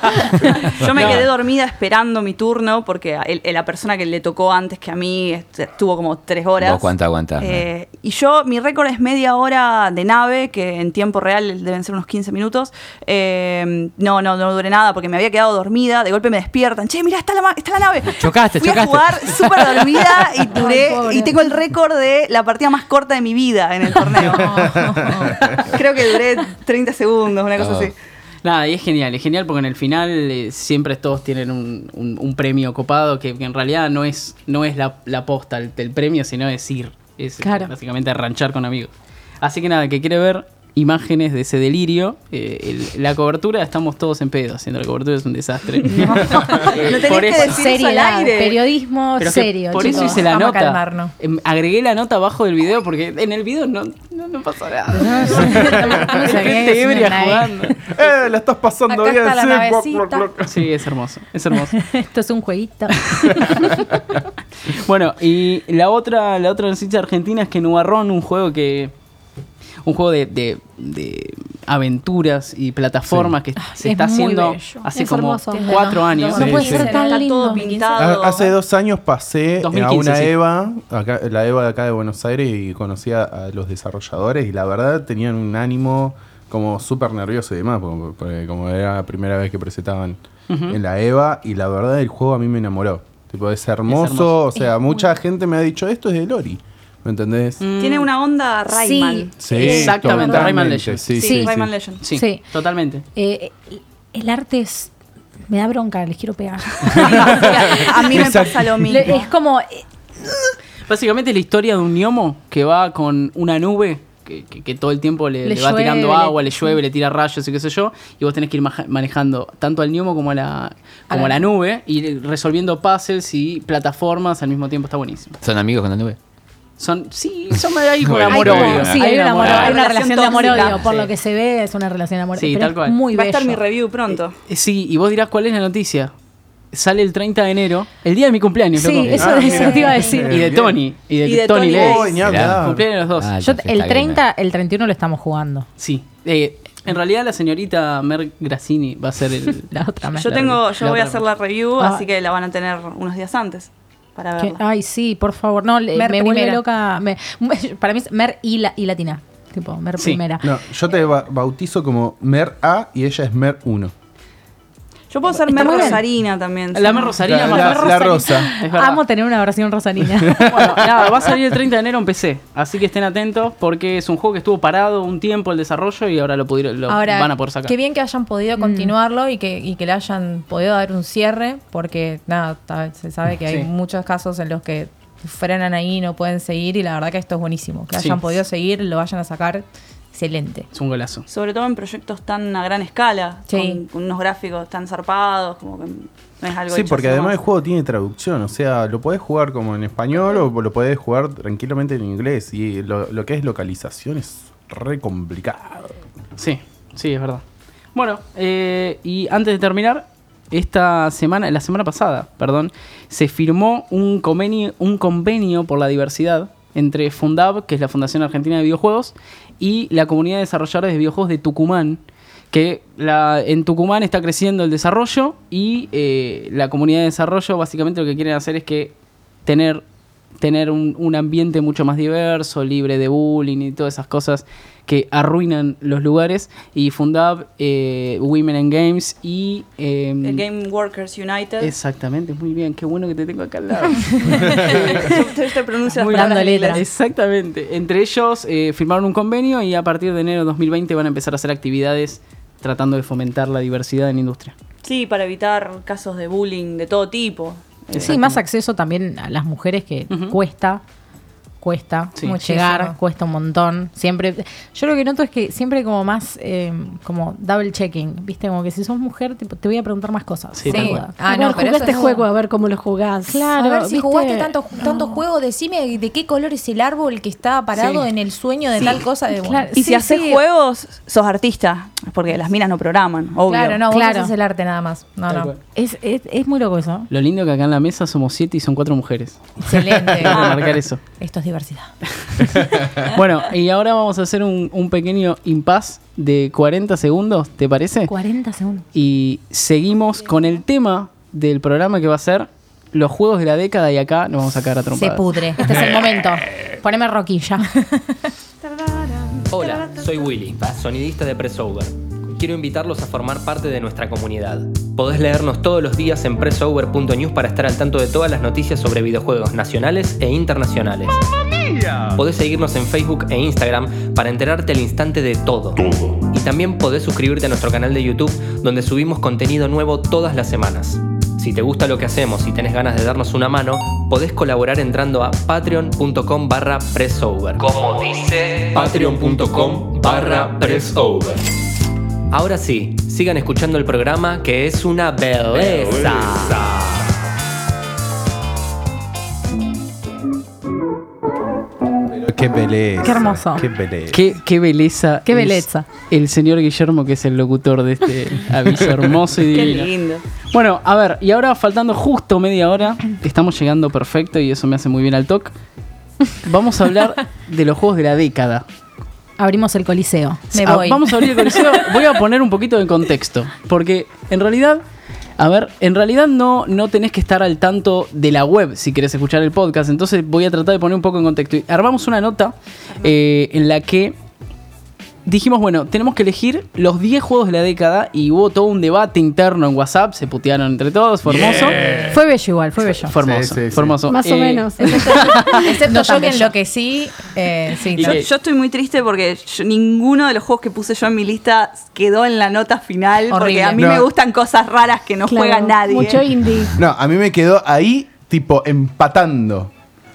Yo me No. quedé dormida esperando mi turno porque el- el- la persona que le tocó antes que a mí este, estuvo como tres horas. ¿Vos cuánto aguantás? Eh, y yo, mi récord es media hora de nave, que en tiempo real deben ser unos 15 minutos. Eh, no, no, no duré nada porque me había quedado dormida. De golpe me despiertan. Che, mira, está la, ma- está la nave. Chocaste, Fui chocaste. a jugar súper dormida y duré. y tengo el récord de la partida más corta de mi vida en el torneo. Creo que duré 30 segundos, una cosa Oh. así. Nada, y es genial, es genial porque en el final eh, siempre todos tienen un, un- un premio copado que, que en realidad no es, no es la, la posta el- del premio, sino es ir. Es Claro. básicamente ranchar con amigos. Así que nada, que quiere ver imágenes de ese delirio, eh, el- la cobertura, estamos todos en pedo, haciendo la cobertura es un desastre. No tenías Por que eso- decir eso al Seriedad, aire. periodismo Pero serio. por chicos. eso hice la Vamos nota. Em, agregué la nota abajo del video porque en el video no, no, no pasa nada. No gente ebria jugando. ¡Eh! La estás pasando Acá bien, está la sí. navecita. Guac, guac, guac. Sí, es hermoso, es hermoso. Esto es un jueguito. Bueno, y la otra, la otra noticia argentina es que Nubarrón, un juego que. Un juego de, de- de aventuras y plataformas que se es está haciendo bello. hace Es como hermoso. cuatro años. No Sí, puede sí. ser tan Está lindo. todo pintado. Ha- Hace dos años pasé a 2015, una sí. EVA, acá- la EVA de acá de Buenos Aires, y conocí a, a los desarrolladores y la verdad tenían un ánimo como súper nervioso y demás, porque, porque como era la primera vez que presentaban en la EVA y la verdad el juego a mí me enamoró. Tipo, es hermoso, hermoso. o sea, mucha gente me ha dicho, esto es de Lori, ¿me entendés? Tiene una onda Rayman. Sí, Exactamente, totalmente, Rayman Legends. Sí, Sí, sí, sí. Rayman Legend. Sí, Sí. totalmente. Eh, el arte es. Me da bronca, les quiero pegar. A mí me pasa lo mismo. Es como. eh, Básicamente la historia de un gnomo que va con una nube que, que- que todo el tiempo le, Le le va llueve, tirando agua, le llueve, le tira rayos y qué sé yo, y vos tenés que ir maja- manejando tanto al gnomo como a la, como a la nube y resolviendo puzzles y plataformas al mismo tiempo, está buenísimo. ¿Son amigos con la nube? Son, sí, son ahí amor odio. sí, hay, amor- una Relación relación de amor-odio. tóxica. Por Sí. lo que se ve, es una relación de amor Sí, pero tal cual. Muy Va a estar mi review pronto. Eh, Sí, y vos dirás cuál es la noticia. Sale el 30 de enero, el día de mi cumpleaños, Sí, loco. eso, Ah, eso mira. te iba a decir. Y de Tony, y de, Y de Tony Tony. Oh. Cumpleaños los dos. Ah, Yo, el está bien, 30, el 31 lo estamos jugando. Sí. Eh, en realidad la señorita Mer Grassini va a ser el... La otra Yo La- tengo, yo voy a hacer la review, Ah. así que la van a tener unos días antes para ay, sí, por favor. No, Mer me vuelve primera. loca. me- para mí es Mer y, la, y latina. Tipo, Mer Sí. primera. No, yo te ba- bautizo como Mer A y ella es Mer 1. Yo puedo ser Está Mer muy bien. Rosarina también. La sí. Mer Rosarina La, más la- la rosa. Amo tener una versión rosarina. Bueno, nada, va a salir el 30 de enero en PC, así que estén atentos porque es un juego que estuvo parado un tiempo el desarrollo y ahora lo, pudieron, lo Ahora, van a poder sacar. qué bien que hayan podido continuarlo y, que, y que le hayan podido dar un cierre, porque nada, se sabe que hay Sí. muchos casos en los que frenan ahí, no pueden seguir, y la verdad que esto es buenísimo. Que Sí. hayan podido seguir, lo vayan a sacar, excelente. Es un golazo. Sobre todo en proyectos tan a gran escala, Sí. con, unos gráficos tan zarpados, como que no es algo Sí, hecho porque además el juego tiene traducción, o sea, lo podés jugar como en español o lo podés jugar tranquilamente en inglés y lo, lo que es localización es re complicado. Sí, sí, es verdad. Bueno, eh, y antes de terminar, esta semana, la semana pasada, perdón, se firmó un convenio, un convenio por la diversidad entre Fundab, que es la Fundación Argentina de Videojuegos, y la comunidad de desarrolladores de videojuegos de Tucumán, que la, en Tucumán está creciendo el desarrollo y eh, la comunidad de desarrollo básicamente lo que quieren hacer es que tener, tener un, un ambiente mucho más diverso, libre de bullying y todas esas cosas que arruinan los lugares. Y Fundab, eh, Women in Games y... eh, El Game Workers United. Exactamente, muy bien, qué bueno que te tengo acá al lado. Te Muy palabras dando en letra. inglés. Exactamente. Entre ellos eh, firmaron un convenio y a partir de enero de 2020 van a empezar a hacer actividades tratando de fomentar la diversidad en la industria. Sí, para evitar casos de bullying de todo tipo. Sí, más acceso también a las mujeres que cuesta, cuesta Sí. llegar, cuesta un montón. Siempre, yo lo que noto es que siempre como más, eh, como double checking, viste, como que si sos mujer tipo, te voy a preguntar más cosas. Sí, duda. Ah, no, jugué este es- juego, a ver cómo lo jugás. Claro, a ver si ¿viste? jugaste tantos tantos juegos, decime de qué color es el árbol que está parado Sí. en el sueño de tal cosa. De, Claro, Y si Sí, haces sí. juegos, sos artista. Porque las minas no programan, obvio. Claro, no, vos Claro. haces el arte nada más. No, Tal no. Es, es, es muy loco eso. Lo lindo que acá en la mesa somos siete y son cuatro mujeres. Excelente. Remarcar eso. Esto es diversidad. Bueno, y ahora vamos a hacer un, un pequeño impas de 40 segundos, ¿te parece? 40 segundos. Y seguimos con el tema del programa que va a ser los juegos de la década y acá nos vamos a sacar a Se trompadas. pudre. Este es el momento. Poneme roquilla. Hola, soy Willy, sonidista de Pressover. Quiero invitarlos a formar parte de nuestra comunidad. Podés leernos todos los días en pressover.news para estar al tanto de todas las noticias sobre videojuegos nacionales e internacionales. Podés seguirnos en Facebook e Instagram para enterarte al instante de todo. Y también podés suscribirte a nuestro canal de YouTube donde subimos contenido nuevo todas las semanas. Si te gusta lo que hacemos y tenés ganas de darnos una mano, podés colaborar entrando a patreon.com barra pressover. Como dice patreon.com barra pressover. Ahora sí, sigan escuchando el programa que es una belleza. Pero qué belleza. Qué hermoso. Qué belleza. Qué, qué belleza. Qué belleza. El señor Guillermo, que es el locutor de este aviso hermoso y Qué divino. lindo. Bueno, a ver, y ahora faltando justo media hora, estamos llegando perfecto y eso me hace muy bien al toque. Vamos a hablar de los juegos de la década. Abrimos el coliseo. Me Ah, voy. Vamos a abrir el coliseo. Voy a poner un poquito de contexto. Porque en realidad, a ver, en realidad no, no tenés que estar al tanto de la web si querés escuchar el podcast. Entonces voy a tratar de poner un poco en contexto. Y armamos una nota eh, en la que dijimos, bueno, tenemos que elegir los 10 juegos de la década. Y hubo todo un debate interno en WhatsApp. Se putearon entre todos. Fue hermoso. Fue bello igual, fue bello. Fue hermoso. Sí, sí, sí. fue hermoso. Más o Eh, menos. Excepto No yo que enloquecí. Eh, sí. Yo, yo estoy muy triste porque yo- ninguno de los juegos que puse yo en mi lista quedó en la nota final. Porque a mí No. me gustan cosas raras que no Claro, juega nadie. Mucho indie. No, a mí me quedó ahí, tipo, empatando.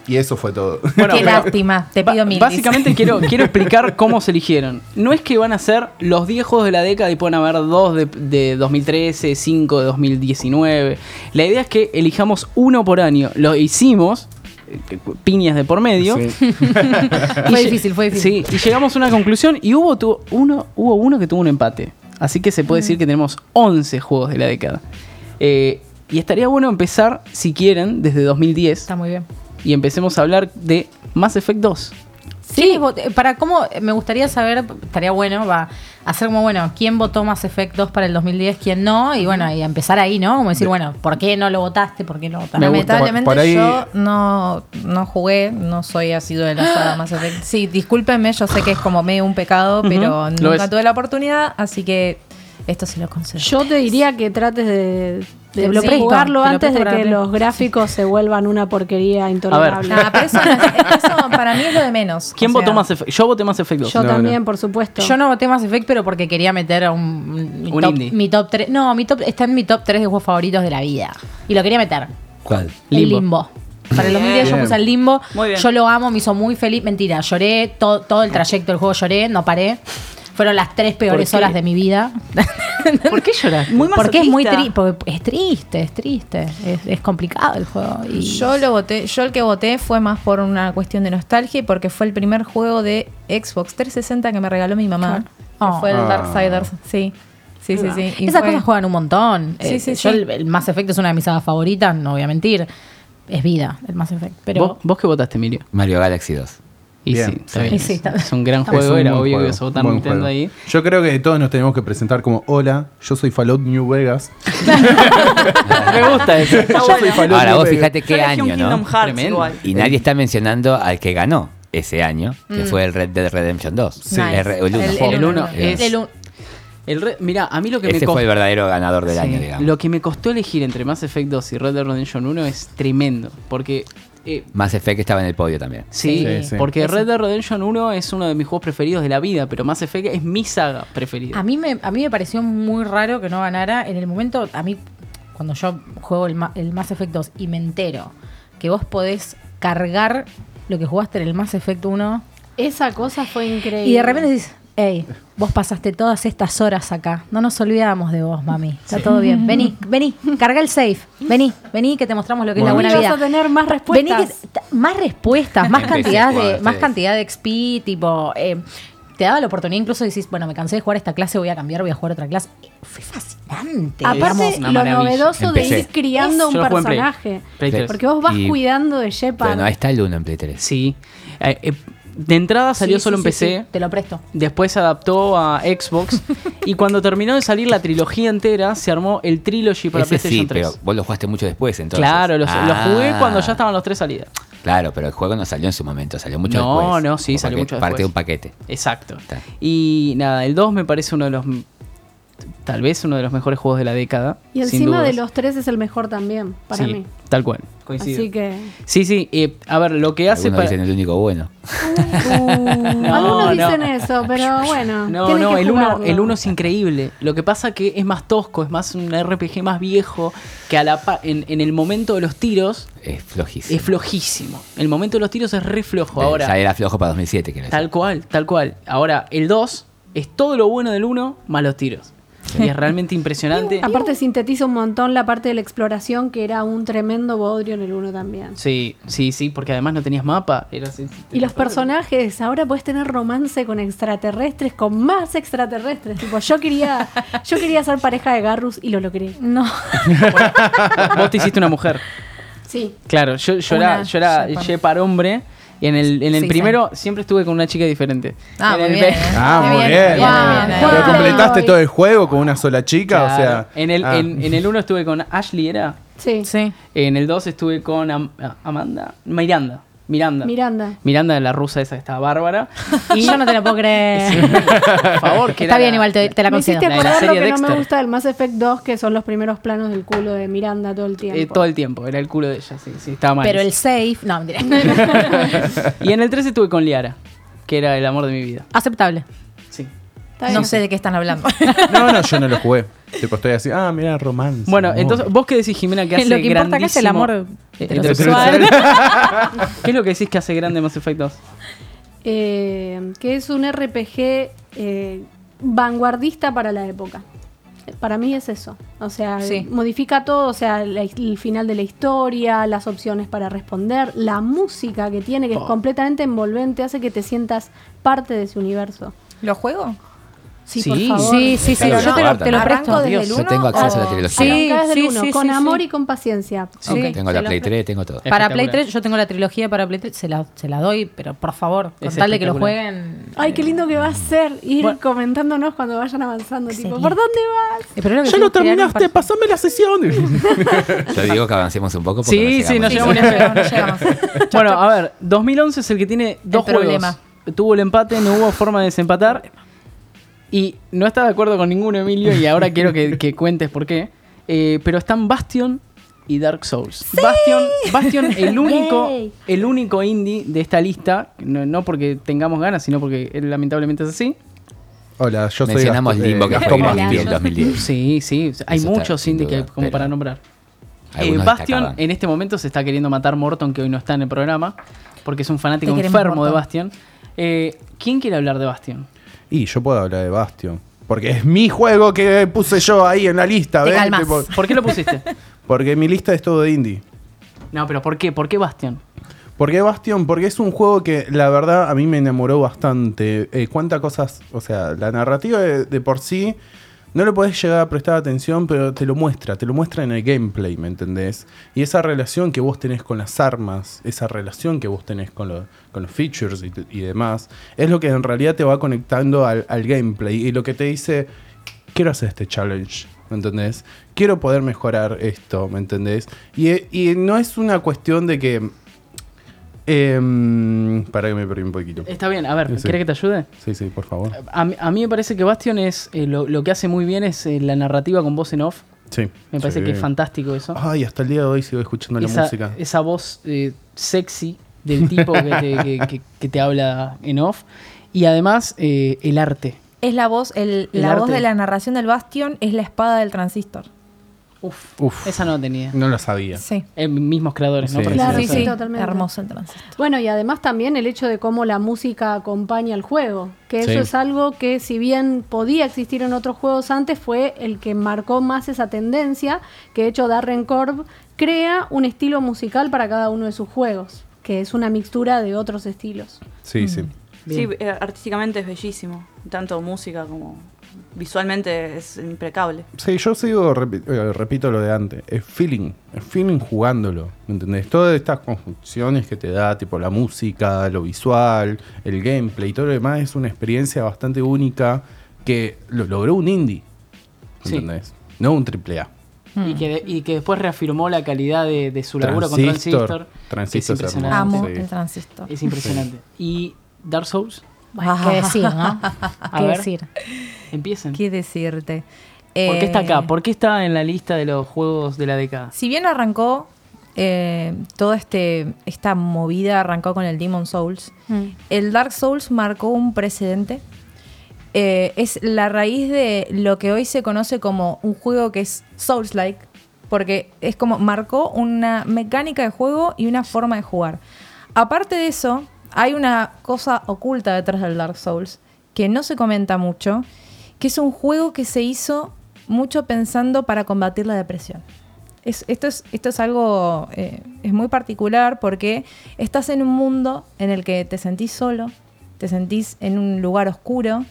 Y eso fue todo. Bueno, Qué pero- lástima. Te pido mil. Básicamente quiero, quiero explicar cómo se eligieron. No es que van a ser los 10 juegos de la década y pueden haber dos de, de 2013, 5 de 2019. La idea es que elijamos uno por año. Lo hicimos, eh, piñas de por medio. Sí. Fue difícil, fue difícil. Sí, y llegamos a una conclusión y hubo, tu- uno, hubo uno que tuvo un empate. Así que se puede decir que tenemos 11 juegos de la década. Eh, y estaría bueno empezar, si quieren, desde 2010 Está muy bien. Y empecemos a hablar de Mass Effect 2. Sí, vot- para cómo me gustaría saber, estaría bueno, va hacer como bueno, quién votó Mass Effect 2 para el 2010, quién no, y bueno, y empezar ahí, ¿no? Como decir, bueno, ¿por qué no lo votaste? ¿Por qué no votaste? Lamentablemente Por- por ahí- yo no, no jugué, no soy asiduo de la saga Mass Effect. Sí, discúlpenme, yo sé que es como medio un pecado, pero lo nunca es. tuve la oportunidad, así que esto se lo concedo. Yo te diría que trates de, de lo jugarlo te lo antes presto de que los gráficos se vuelvan una porquería intolerable. Nah, pero eso, eso para mí es lo de menos. ¿Quién O votó sea, Mass Effect? Yo voté Mass Effect 2. Yo No, también, no. por supuesto. Yo no voté Mass Effect, pero porque quería meter a un, mi, Un top, indie. mi top 3. No, mi top está en mi top 3 de juegos favoritos de la vida. Y lo quería meter. ¿Cuál? El Limbo. limbo. Para el 2010 yo puse el limbo. Muy bien. Yo lo amo, me hizo muy feliz. Mentira, lloré todo, todo el trayecto del juego, lloré, no paré. Fueron las tres peores horas de mi vida. ¿Por qué lloraste? Muy Porque es muy masoquista. triste, es triste, es triste, es, es complicado el juego. Y Yo lo voté, yo el que voté fue más por una cuestión de nostalgia y porque fue el primer juego de Xbox 360 que me regaló mi mamá. Claro. Que fue el Ah. Darksiders, sí. Sí, sí, sí. Y Esas fue- cosas juegan un montón. Sí, Eh, sí, yo sí. el, el Mass Effect es una de mis sagas favoritas, no voy a mentir. Es vida el Mass Effect. Pero ¿Vos, vos qué votaste, Emilio? Mario Galaxy 2. Y Bien. sí, está bien. Y sí, está- es un gran está juego, un era obvio que juego, a votar buen Nintendo ahí. Yo creo que todos nos tenemos que presentar como hola, yo soy Fallout New Vegas. Me gusta eso. yo soy Fallout Ahora New vos Vegas. fíjate Yo qué año, ¿no? Tremendo. Y nadie está mencionando al que ganó ese año, que Mm. fue el Red Dead Redemption 2. Sí. El, re- el uno. El- El uno, uno el es. El un- El re- Mirá, a mí lo que me Ese costó. fue el verdadero ganador del Sí, año, digamos. Lo que me costó elegir entre Mass Effect 2 y Red Dead Redemption 1 es tremendo. Porque. Eh, Mass Effect estaba en el podio también. sí, Sí, sí. porque. Red Dead Redemption 1 es uno de mis juegos preferidos de la vida, pero Mass Effect es mi saga preferida. A mí, me, a mí me pareció muy raro que no ganara. En el momento, a mí, cuando yo juego el, el Mass Effect 2 y me entero que vos podés cargar lo que jugaste en el Mass Effect 1 Esa cosa fue increíble. y de repente dices, hey, vos pasaste todas estas horas acá. No nos olvidamos de vos, mami. Está todo bien. Vení, vení, carga el safe. Vení, vení que te mostramos lo que es la Vení, buena vas vida. a tener más Vení respuestas. que- t- más respuestas, más cantidad de, más cantidad de XP, tipo, eh, te daba la oportunidad incluso decís, bueno, me cansé de jugar esta clase, voy a cambiar, voy a jugar otra clase. Fue fascinante. Aparte, lo maravilla. novedoso de ir criando Yo un Play. personaje. Play. Porque vos vas Y- cuidando de Shepard. Pero no, ahí está el 1 en Play 3. Sí. Eh, eh, de entrada salió Sí, solo sí, en sí, PC. sí, te lo presto. Después se adaptó a Xbox. y cuando terminó de salir la trilogía entera, se armó el Trilogy para Ese PlayStation sí, 3. pero vos lo jugaste mucho después, entonces. claro, lo, lo Ah. jugué cuando ya estaban los tres salidas. Claro, pero el juego no salió en su momento, salió mucho No, después. no, sí, Como salió mucho Parte después. de un paquete. Exacto. Está. Y nada, el 2 me parece uno de los. Tal vez uno de los mejores juegos de la década. Y encima de los tres es el mejor también, para Sí, mí. Tal cual. Coincido. Así que. Sí, sí. eh, a ver, lo que hace Algunos para. dicen el único bueno. No, Algunos no. dicen eso, pero bueno. No, no, que el 1 jugarlo. el uno es increíble. Lo que pasa que es más tosco, es más un RPG más viejo, que a la pa- en, en el momento de los tiros Es flojísimo. es flojísimo. El momento de los tiros es re flojo. Eh, Ahora, Ya era flojo para 2007, quiero decir. tal cual, tal cual. Ahora, el 2 es todo lo bueno del 1 más los tiros. Y es realmente impresionante. Aparte sintetiza un montón la parte de la exploración, que era un tremendo bodrio en el 1 también. Sí, sí, sí, porque además no tenías mapa. Era Y los personajes, ahora puedes tener romance con extraterrestres, con más extraterrestres. Tipo, yo quería, yo quería ser pareja de Garrus y lo logré. No. Vos te hiciste una mujer. Sí. Claro, yo, yo Una era, yo era Shepard. Shepard hombre. Y en el, en el Sí, primero siempre estuve con una chica diferente. Ah, En muy el bien. Ah, muy bien. Pero completaste todo el juego con una sola chica, o sea. En el, ah. en, en el uno estuve con Ashley, ¿era? Sí. Sí. En el 2 estuve con Am- Amanda. Miranda. Miranda. Miranda. Miranda, la rusa esa que estaba bárbara. Y yo no te lo puedo creer. Por favor, que Está bien, la- igual te, te la Me concedo. hiciste La de la acordar lo no me gusta del Mass Effect 2, que son los primeros planos del culo de Miranda todo el tiempo. eh, todo el tiempo, era el culo de ella, sí, sí, estaba mal. Pero el safe, no, mentira. Y en el 3 estuve con Liara, que era el amor de mi vida. Aceptable. No sé de qué están hablando. No, no, yo no lo jugué. Tipo, estoy así, ah, mira, romance. Bueno, amor. entonces, ¿vos qué decís, Jimena, que hace Lo que importa acá es el amor Eh, heterosexual. ¿Qué es lo que decís que hace grande Mass Effect 2? Eh, que es un RPG eh, vanguardista para la época. Para mí es eso. O sea, Sí. modifica todo, o sea, la- el final de la historia, las opciones para responder, la música que tiene, que es Oh. completamente envolvente, hace que te sientas parte de ese universo. ¿Lo juego? Sí, Sí. por favor. Sí, sí, sí. Pero Yo te lo, te lo ¿Arranco presto. desde Yo tengo acceso a la trilogía. Sí, Arrancás del sí, uno, sí, con sí, amor sí. y con paciencia. Tengo la Play 3, tengo todo. Para Play Espectacular. 3, yo tengo la trilogía para Play 3, se la, se la doy, pero por favor, con tal de que lo jueguen. Ay, qué lindo que va a ser ir Bueno. comentándonos cuando vayan avanzando. Tipo. ¿por dónde vas? Eh, pero lo que Ya lo terminaste, pasame la sesión. Yo digo que avancemos un poco. porque Sí, sí, no llegamos. Bueno, a ver, 2011 es el que tiene dos juegos. Tuvo el empate, no hubo forma de desempatar. Y no está de acuerdo con ninguno, Emilio, y ahora quiero que, que cuentes por qué. Eh, pero están Bastion y Dark Souls. Bastion, Bastion el único, Yay. el único indie de esta lista, no, no porque tengamos ganas, sino porque lamentablemente es así. Hola, yo soy Mencionamos Limbo, eh, que fue del 2010. Sí, sí, hay Eso muchos sin indie que, duda, como para nombrar. Eh, Bastion destacaban. en este momento se está queriendo matar Morton, que hoy no está en el programa, porque es un fanático enfermo de. Bastion. Eh, ¿Quién quiere hablar de Bastion? Y yo puedo hablar de Bastion. Porque es mi juego que puse yo ahí en la lista, Te ¿ves? calmas. Tipo, ¿Por qué lo pusiste? porque mi lista es todo de indie. No, pero ¿por qué? ¿Por qué Bastion? ¿Por qué Bastion? Porque es un juego que la verdad a mí me enamoró bastante. Eh, ¿Cuántas cosas? O sea, la narrativa de, de por sí no le podés llegar a prestar atención, pero te lo muestra, te lo muestra en el gameplay, ¿me entendés? Y esa relación que vos tenés con las armas, esa relación que vos tenés con, lo- con los features y, demás, es lo que en realidad te va conectando al, gameplay y lo que te dice, quiero hacer este challenge, ¿me entendés? Quiero poder mejorar esto, ¿me entendés? Y no es una cuestión de que... em, para que me perdí un poquito. Está bien, a ver, Sí. ¿querés que te ayude? Sí, sí, por favor. A, mí- a mí me parece que Bastion es eh, lo, lo que hace muy bien es eh, la narrativa con voz en off. Sí. Me parece Sí. que es fantástico eso. Ay, hasta el día de hoy sigo escuchando la música. esa voz eh, sexy del tipo que te, que- que- que te habla en off. Y además eh, el arte. Es la voz, el- El la voz de la narración del Bastion es la espada del transistor. Uf, Uf, esa no la tenía. no la sabía. Sí. Eh, mismos creadores, ¿no? Sí, Claro, sí, sí, totalmente. Hermoso el transistor. Bueno, y además también el hecho de cómo la música acompaña al juego, que eso es algo que si bien podía existir en otros juegos antes, fue el que marcó más esa tendencia, que de hecho Darren Korb crea un estilo musical para cada uno de sus juegos, que es una mixtura de otros estilos. Sí, sí. Bien. Sí, eh, artísticamente es bellísimo. Tanto música como visualmente es impecable. Sí, yo sigo, repi- eh, repito lo de antes, es feeling, es feeling jugándolo, ¿me entendés? Todas estas conjunciones que te da, tipo la música, lo visual, el gameplay y todo lo demás es una experiencia bastante única que lo logró un indie, ¿me Sí. entendés? No un triple A. Y, que de- y que después reafirmó la calidad de, de su laburo con Transistor. Transistor. Transistor es es impresionante. Amo sí. el transistor. Es impresionante. ¿Y Dark Souls? Bueno, qué decir, ¿no? A ¿Qué ver. decir? Empiecen. ¿Qué decirte? ¿Por qué está Eh, acá? ¿Por qué está en la lista de los juegos de la década? Si bien arrancó eh, toda este, esta movida, arrancó con el Demon Souls, Mm. el Dark Souls marcó un precedente. Eh, es la raíz de lo que hoy se conoce como un juego que es Souls-like, porque es como marcó una mecánica de juego y una forma de jugar. Aparte de eso, hay una cosa oculta detrás del Dark Souls que no se comenta mucho, que es un juego que se hizo mucho pensando para combatir la depresión. Es- esto, es, esto es algo, eh, es muy particular porque estás en un mundo en el que te sentís solo, te sentís en un lugar oscuro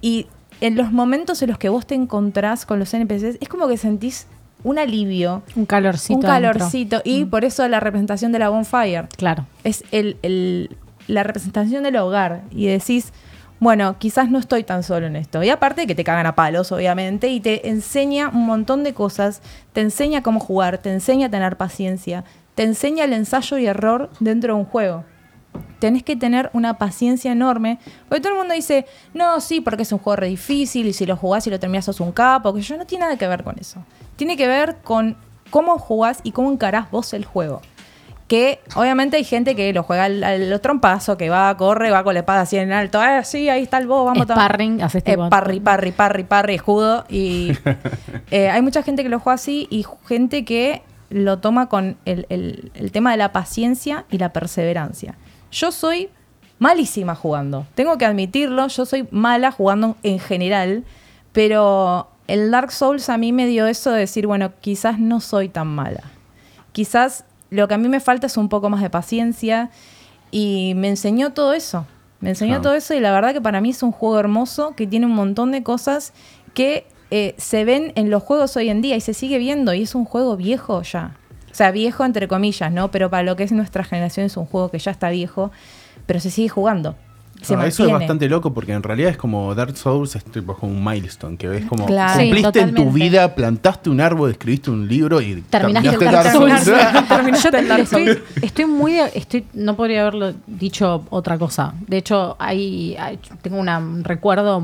y en los momentos en los que vos te encontrás con los NPCs es como que sentís un alivio, Un calorcito. un calorcito y por eso la representación de la bonfire Claro. es el, el- la representación del hogar y decís, bueno, quizás no estoy tan solo en esto. Y aparte que te cagan a palos, obviamente, y te enseña un montón de cosas, te enseña cómo jugar, te enseña a tener paciencia, te enseña el ensayo y error dentro de un juego. Tenés que tener una paciencia enorme. Porque todo el mundo dice, no, sí, porque es un juego re difícil y si lo jugás y lo terminás sos un capo. Que yo no tiene nada que ver con eso. Tiene que ver con cómo jugás y cómo encarás vos el juego que obviamente hay gente que lo juega al, al trompazo, que va, corre, va con la espada así en alto, ah, sí, ahí está el boss, vamos a tomar". Sparring, haces Eh, tipo- parry, parry, parry, parry, escudo. Y eh, hay mucha gente que lo juega así y gente que lo toma con el, el- el tema de la paciencia y la perseverancia. Yo soy malísima jugando, tengo que admitirlo, yo soy mala jugando en general, pero el Dark Souls a mí me dio eso de decir, bueno, quizás no soy tan mala. Quizás lo que a mí me falta es un poco más de paciencia y me enseñó todo eso. Me enseñó Claro. todo eso y la verdad que para mí es un juego hermoso que tiene un montón de cosas que eh, se ven en los juegos hoy en día y se sigue viendo y es un juego viejo ya. O sea, viejo entre comillas, ¿no? Pero para lo que es nuestra generación es un juego que ya está viejo, pero se sigue jugando. Se Ah, eso es bastante loco porque en realidad es como Dark Souls, es tipo como un milestone, que ves como Claro. Sí, cumpliste en tu vida, plantaste un árbol, escribiste un libro y Terminaste el Dark Dark Souls. Yo te- estoy, estoy muy estoy no podría haberlo dicho otra cosa. De hecho hay, hay- tengo una- un recuerdo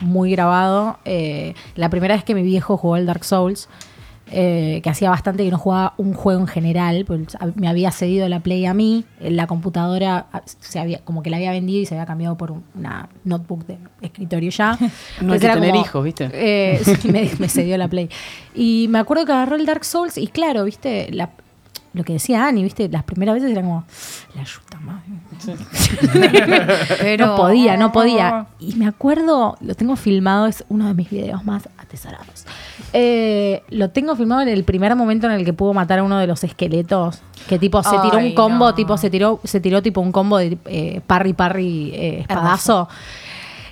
muy grabado. Eh, la primera vez que mi viejo jugó el Dark Souls eh, que hacía bastante que no jugaba un juego en general pues, me había cedido la Play a mí la computadora se había como que la había vendido y se había cambiado por un- una notebook de escritorio ya No hay que tener como- hijos, ¿viste? eh, sí, me, me cedió la Play. Y me acuerdo que agarró el Dark Souls y claro, viste, la- lo que decía Ani, viste, las primeras veces era como, la ayuda más. Pero- No podía, no podía. Y me acuerdo, lo tengo filmado, es uno de mis videos más atesorados. Eh, lo tengo filmado en el primer momento en el que pudo matar a uno de los esqueletos. Que tipo se tiró Ay, un combo, no. tipo se tiró, se tiró tipo un combo de eh, parry parry eh, espadazo.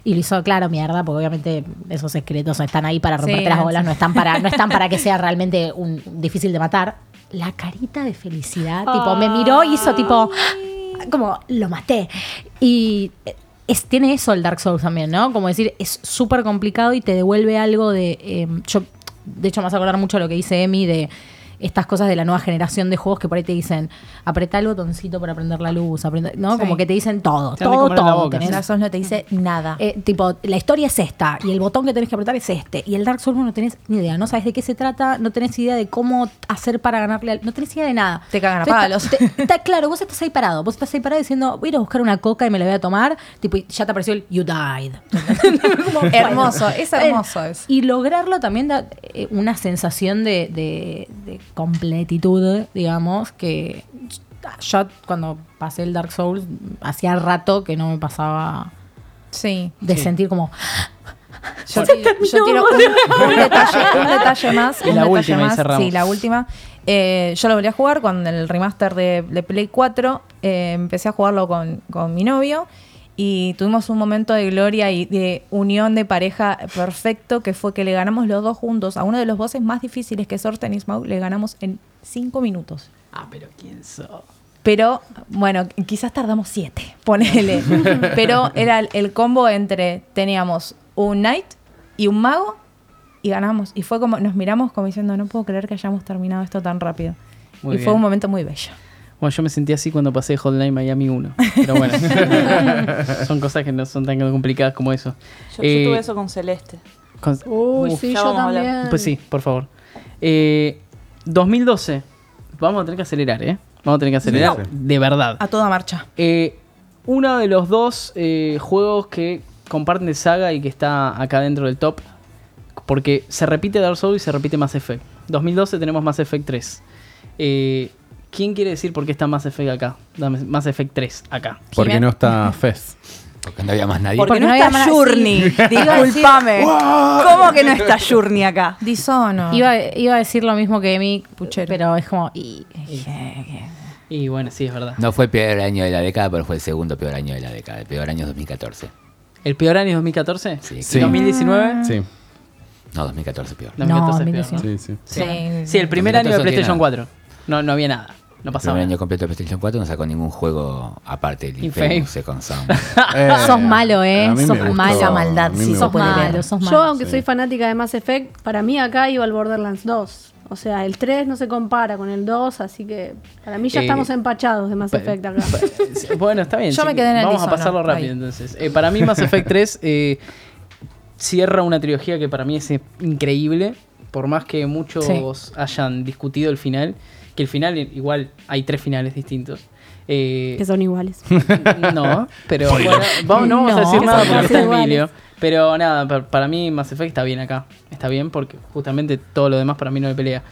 Y lo hizo, claro, mierda, porque obviamente esos esqueletos están ahí para Sí, romperte las bolas, sí. no están para, no están para que sea realmente un difícil de matar. La carita de felicidad, tipo, me miró y hizo tipo, como, lo maté. Y es, tiene eso el Dark Souls también, ¿no? Como decir, es súper complicado y te devuelve algo de. eh, yo, de hecho, me vas a acordar mucho lo que dice Emi de estas cosas de la nueva generación de juegos que por ahí te dicen, apretá el botoncito para prender la luz, aprende- ¿no? Sí. Como que te dicen todo, Te todo, todo. tenés- Dark Souls no te dice nada. eh, tipo, la historia es esta y el botón que tenés que apretar es este. Y el Dark Souls no tenés ni idea, no sabes de qué se trata, no tenés idea de cómo hacer para ganarle al- No tenés idea de nada. Te cagan a palos. está- te- está claro, vos estás ahí parado, vos estás ahí parado diciendo, voy a ir a buscar una coca y me la voy a tomar, tipo, y ya te apareció el You died. Como, Hermoso, es hermoso eso. Y lograrlo también da eh, una sensación de, de- de completitud, digamos, que yo cuando pasé el Dark Souls, hacía rato que no me pasaba Sí. de Sí. sentir como Yo, tiro un, un detalle, un detalle más. Y un la detalle última, y más. cerramos. Sí, la última. Eh, yo lo volví a jugar con el remaster de, de Play 4. eh, empecé a jugarlo con, con mi novio. Y tuvimos un momento de gloria y de unión de pareja perfecto, que fue que le ganamos los dos juntos a uno de los bosses más difíciles que es Orten y Smaug, le ganamos en cinco minutos. Ah, pero ¿quién sos? Pero, bueno, quizás tardamos siete, ponele. Pero era el, el combo entre, teníamos un knight y un mago y ganamos. Y fue como, nos miramos como diciendo, no puedo creer que hayamos terminado esto tan rápido. Muy y bien. fue un momento muy bello. Bueno, yo me sentí así cuando pasé Hotline Miami 1. Pero bueno, son cosas que no son tan complicadas como eso. Yo, yo Eh, tuve eso con Celeste. con- Uy, Uf, sí, yo también. Pues sí, por favor. Eh, 2012. Vamos a tener que acelerar, ¿eh? Vamos a tener que acelerar de verdad. A toda marcha. Eh, uno de los dos eh, juegos que comparten de saga y que está acá dentro del top. Porque se repite Dark Souls y se repite Mass Effect. 2012 tenemos Mass Effect 3. Eh, ¿Quién quiere decir por qué está Mass Effect acá? Mass Effect 3 acá. Porque no está Fez. Porque no había más nadie. Porque, Porque no, no está Journey. sí. Disculpame. ¿Cómo que no está Journey acá? Disono. Iba, iba a decir lo mismo que Emi, Puchero. pero es como. y- Y bueno, sí, es verdad. No fue el peor año de la década, pero fue el segundo peor año de la década. El peor año es 2014. ¿El peor año es 2014? Sí. ¿Y Sí. 2019? Sí, No, 2014 peor. 2014 es peor, 2019. ¿no? sí, sí. Sí. Sí, el primer año de 2014 PlayStation tiene 4. No, no había nada. No El pasaba. primer nada. año completo de PlayStation 4 no sacó ningún juego aparte del Infamous. Second Sound. Eh, sos malo, ¿eh? Sos gustó, malo. La maldad, sí, sos malo, sos Yo, malo. aunque sí. soy fanática de Mass Effect, para mí acá iba el Borderlands 2. O sea, el 3 no se compara con el 2, así que para mí ya Eh, estamos empachados de Mass Effect acá. Bueno, está bien. Yo sí, me quedé en el Vamos a pasarlo rápido ahí. entonces. Eh, para mí Mass Effect 3 eh, cierra una trilogía que para mí es increíble. Por más que muchos Sí. hayan discutido el final. Que el final, igual, hay tres finales distintos. Eh, que son iguales. no, pero bueno, vamos, no vamos a decir nada porque está Iguales. Emilio. Pero nada, pa- para mí Mass Effect está bien acá. Está bien porque justamente todo lo demás para mí no me pelea.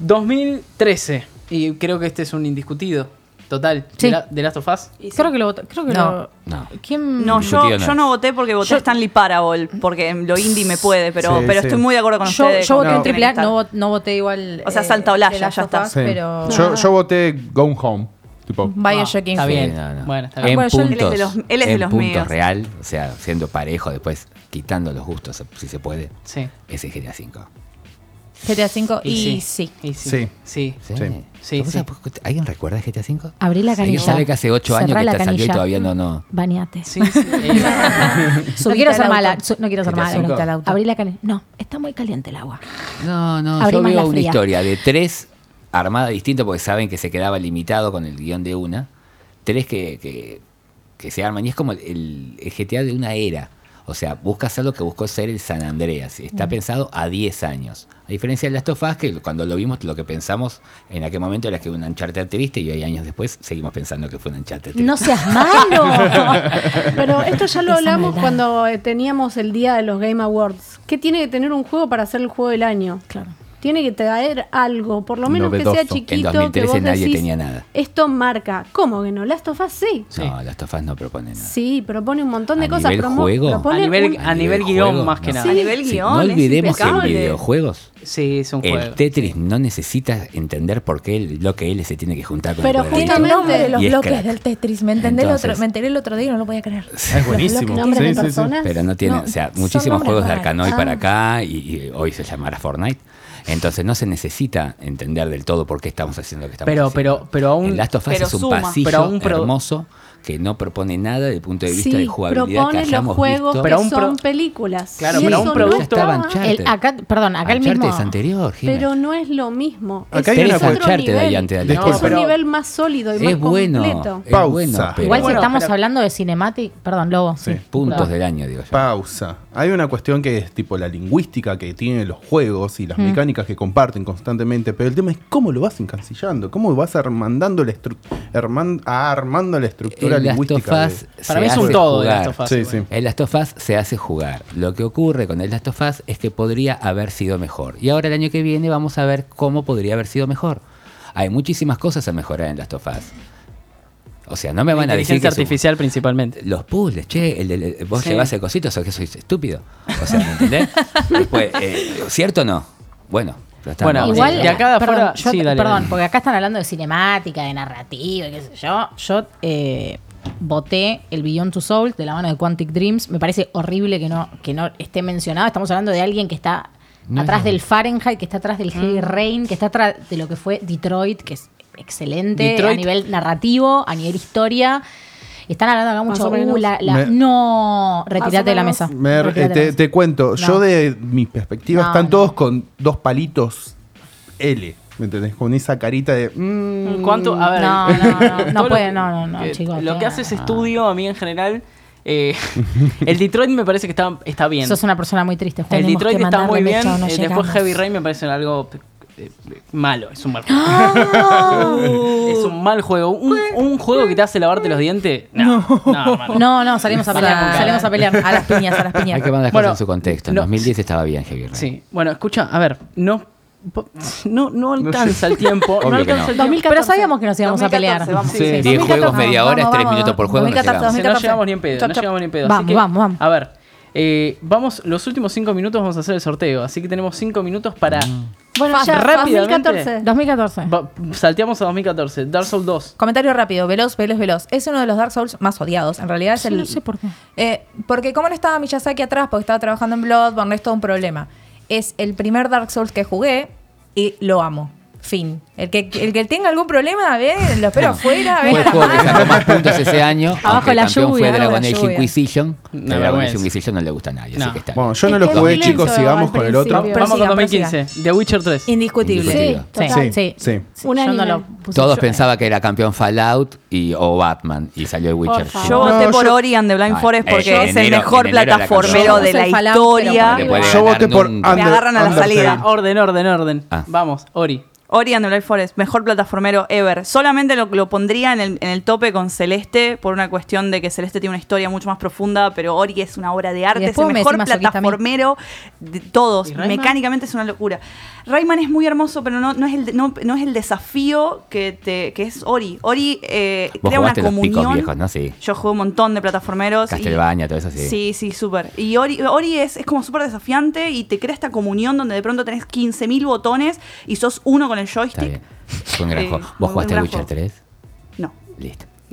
2013. Y creo que este es un indiscutido. Total. Sí. De, la- de Last of Us. Sí. Creo que lo votó. Creo que No. lo. No. ¿Quién? No, yo, no yo no voté porque voté Yo- Stanley Parable, porque lo indie me puede, pero, Sí, pero sí. estoy muy de acuerdo con yo, ustedes. yo voté en triple A, no, no voté igual. O sea, eh, salta Olaya, ya está. Us. Pero... Yo, yo voté Gone Home. Tipo, Bioshock Ah, está bien. No, no. Bueno, está bien. En Bueno, yo- puntos, Él es de los- él es de en los puntos míos. real, o sea, siendo parejo después, quitando los gustos, si se puede, Sí. es GTA 5. GTA V y, Y sí. Y sí. Sí. Sí. ¿Sí? Sí. Sí, ¿Vos sí. sabés- ¿Alguien recuerda GTA 5? Abrí la ¿Alguien canilla. sabe que hace 8 años que está salió y todavía no, no. Bañate. Sí, sí. No quiero ser el mala. No quiero ser mala. Abrí la canilla. No, está muy caliente el agua. No, no, Abrí yo veo una historia de tres armadas distintas porque saben que se quedaba limitado con el guion de una. Tres que, que, que se arman y es como el, el GTA de una era. O sea, busca hacer lo que buscó ser el San Andreas. Mm. Está pensado a 10 años. A diferencia de Last of Us, que cuando lo vimos, lo que pensamos en aquel momento era que un Uncharted triste y hoy años después seguimos pensando que fue un Uncharted triste. No seas malo. Pero esto ya lo Esa hablamos maldad. cuando eh, teníamos el día de los Game Awards. ¿Qué tiene que tener un juego para ser el juego del año? claro. Tiene que traer algo, por lo menos que sea chiquito. En 2013 que vos nadie decís, tenía nada. Esto marca. ¿Cómo que no? Last of Us sí. No, las tofas no proponen nada. Sí, propone un montón de ¿A cosas. nivel juego? A propone nivel, un- a A nivel guion juego, más que no. nada. A nivel Sí, guion. no es olvidemos que en videojuegos Sí, es un juego. el Tetris no necesita entender por qué el bloque L se tiene que juntar con Pero el el nombre de los bloques crack. del Tetris. Me, entendé el Entonces- otro, me enteré el otro día y no lo podía creer. Es buenísimo. De personas. Pero no tiene, No, o sea, muchísimos juegos de raros. Arkanoid Ah. para acá y, y hoy se llamará Fortnite. Entonces no se necesita entender del todo por qué estamos haciendo lo que estamos Pero- haciendo. pero- pero aún- El Last of Us pero es un suma. pasillo Pero pro- hermoso que no propone nada desde el punto de vista Sí, de jugabilidad que propone los hayamos juegos visto. Pero que un pro- son películas. Claro, Y pero un no producto- Uncharted. El- acá, perdón, acá el mismo. es anterior, Jimena. Pero no es lo mismo. Acá es hay una otro Uncharted ahí nivel. antes de es un pero- nivel más sólido y más es bueno, completo. es Pausa. bueno, pero Igual Bueno, si estamos pero- hablando de cinematic, perdón, Lobo. Sí. puntos Perdón. del año, digo yo. Pausa. Hay una cuestión que es tipo la lingüística que tienen los juegos y las mecánicas que comparten constantemente, pero el tema es cómo lo vas encancillando, cómo vas armando la, estru- arman- armando la estructura El lingüística. De- Para mí es un todo de jugar. Last of Us. Sí, igual. sí. El Last of Us se hace jugar. Lo que ocurre con el Last of Us es que podría haber sido mejor. Y ahora el año que viene vamos a ver cómo podría haber sido mejor. Hay muchísimas cosas a mejorar en Last of Us. O sea, no me van a decir Inteligencia artificial principalmente. los puzzles, che, el, el- el- vos Sí. llevas el cosito, o que sois estúpido. O sea, ¿me entendés? Después, eh, ¿cierto o no? Bueno, Bueno, Igual, ver. de acá de perdón, afuera- yo- sí, dale, perdón, dale. porque acá están hablando de cinemática, de narrativa, y qué sé yo. Yo eh, voté el Beyond Two Souls de la mano de Quantic Dreams. Me parece horrible que no, que no esté mencionado. Estamos hablando de alguien que está No atrás del Fahrenheit, que está atrás del Heavy Mm. Rain, que está atrás de lo que fue Detroit, que es excelente Detroit- a nivel narrativo, a nivel historia. Están hablando acá mucho. uh, la- la- Me- no, retirate de la mesa. Me- la te, mesa. te cuento, No. yo de mi perspectiva No, están no. todos con dos palitos L, ¿me entendés? Con esa carita de... mm, ¿Cuánto? A ver. No, no, no, no puede, que- no, no, no, chicos, Lo que no. hace ese estudio, a mí en general. eh, el Detroit me parece que está, está bien. Sos una persona muy triste, Juan. El Detroit está muy bien. eh, después. Heavy Rain me parece algo eh, malo. Es un mal juego. ¡Ah! es un mal juego. Un, un juego que te hace lavarte los dientes. No, no, hermano. No, no, salimos a pelear, salimos a pelear. A las piñas, a las piñas. Hay que poner las Bueno, cosas en su contexto. En no. 2010 estaba bien Heavy Rain. Sí, bueno, escucha, a ver, no. No, no alcanza el tiempo. No alcanza no. el tiempo. Pero sabíamos que nos íbamos a pelear. 2014, vamos. Sí, Sí. sí. 10 juegos, media hora, es Vamos, 3 vamos, minutos por juego. no 2014, llegamos. Sí, no 2014. llegamos ni en pedo, Chop, no chop. llegamos ni en pedo. Vamos, así que, vamos, vamos. A ver, eh, vamos, los últimos 5 minutos vamos a hacer el sorteo. Así que tenemos 5 minutos para. Bueno, Fast, ya, rápidamente. 2014. 2014. Va- salteamos a 2014. Dark Souls 2. Comentario rápido, veloz, veloz, veloz. Es uno de los Dark Souls más odiados. En realidad es Sí, el. no sé por qué. Eh, porque como no estaba Miyazaki atrás, porque estaba trabajando en Bloodborne, es todo un problema. Es el primer Dark Souls que jugué y lo amo. Fin. El que, el que tenga algún problema, ve, lo espero afuera, Fue el juego que sacó más puntos ese año. Abajo la campeón lluvia, fue Dragon Age. Inquisition. Que Dragon Age. Inquisition no le gusta a nadie, No. así que está. Bueno, yo no lo jugué, chicos, sigamos con el otro. Vamos con pero 2015. The Witcher 3. Indiscutible. Sí, Sí, no. Todos pensaban que era campeón Fallout y, o Batman y salió el Witcher. Yo No, voté por yo- Ori and the Blind Forest porque es el mejor plataformero de la historia. Yo voté por Me agarran a la salida. Orden, orden, orden. Ah. Vamos, Ori. Ori and the Blind Forest, mejor plataformero ever. Solamente lo, lo pondría en el, en el tope con Celeste por una cuestión de que Celeste tiene una historia mucho más profunda, pero Ori es una obra de arte, es el me mejor plataformero de todos. ¿Y? Mecánicamente es una locura. Rayman es muy hermoso, pero no, no, es, el, no, no es el desafío que, te, que es Ori. Ori eh, crea una comunión. viejos, ¿no? Sí. Yo jugué un montón de plataformeros. y- Castlevania, todo eso sí. Sí, sí, súper. Y Ori, Ori es, es como súper desafiante y te crea esta comunión donde de pronto tenés 15.000 botones y sos uno con el Está joystick. bien. Fue un gran Eh, juego. ¿Vos jugaste gran Witcher juego. 3? No. Listo.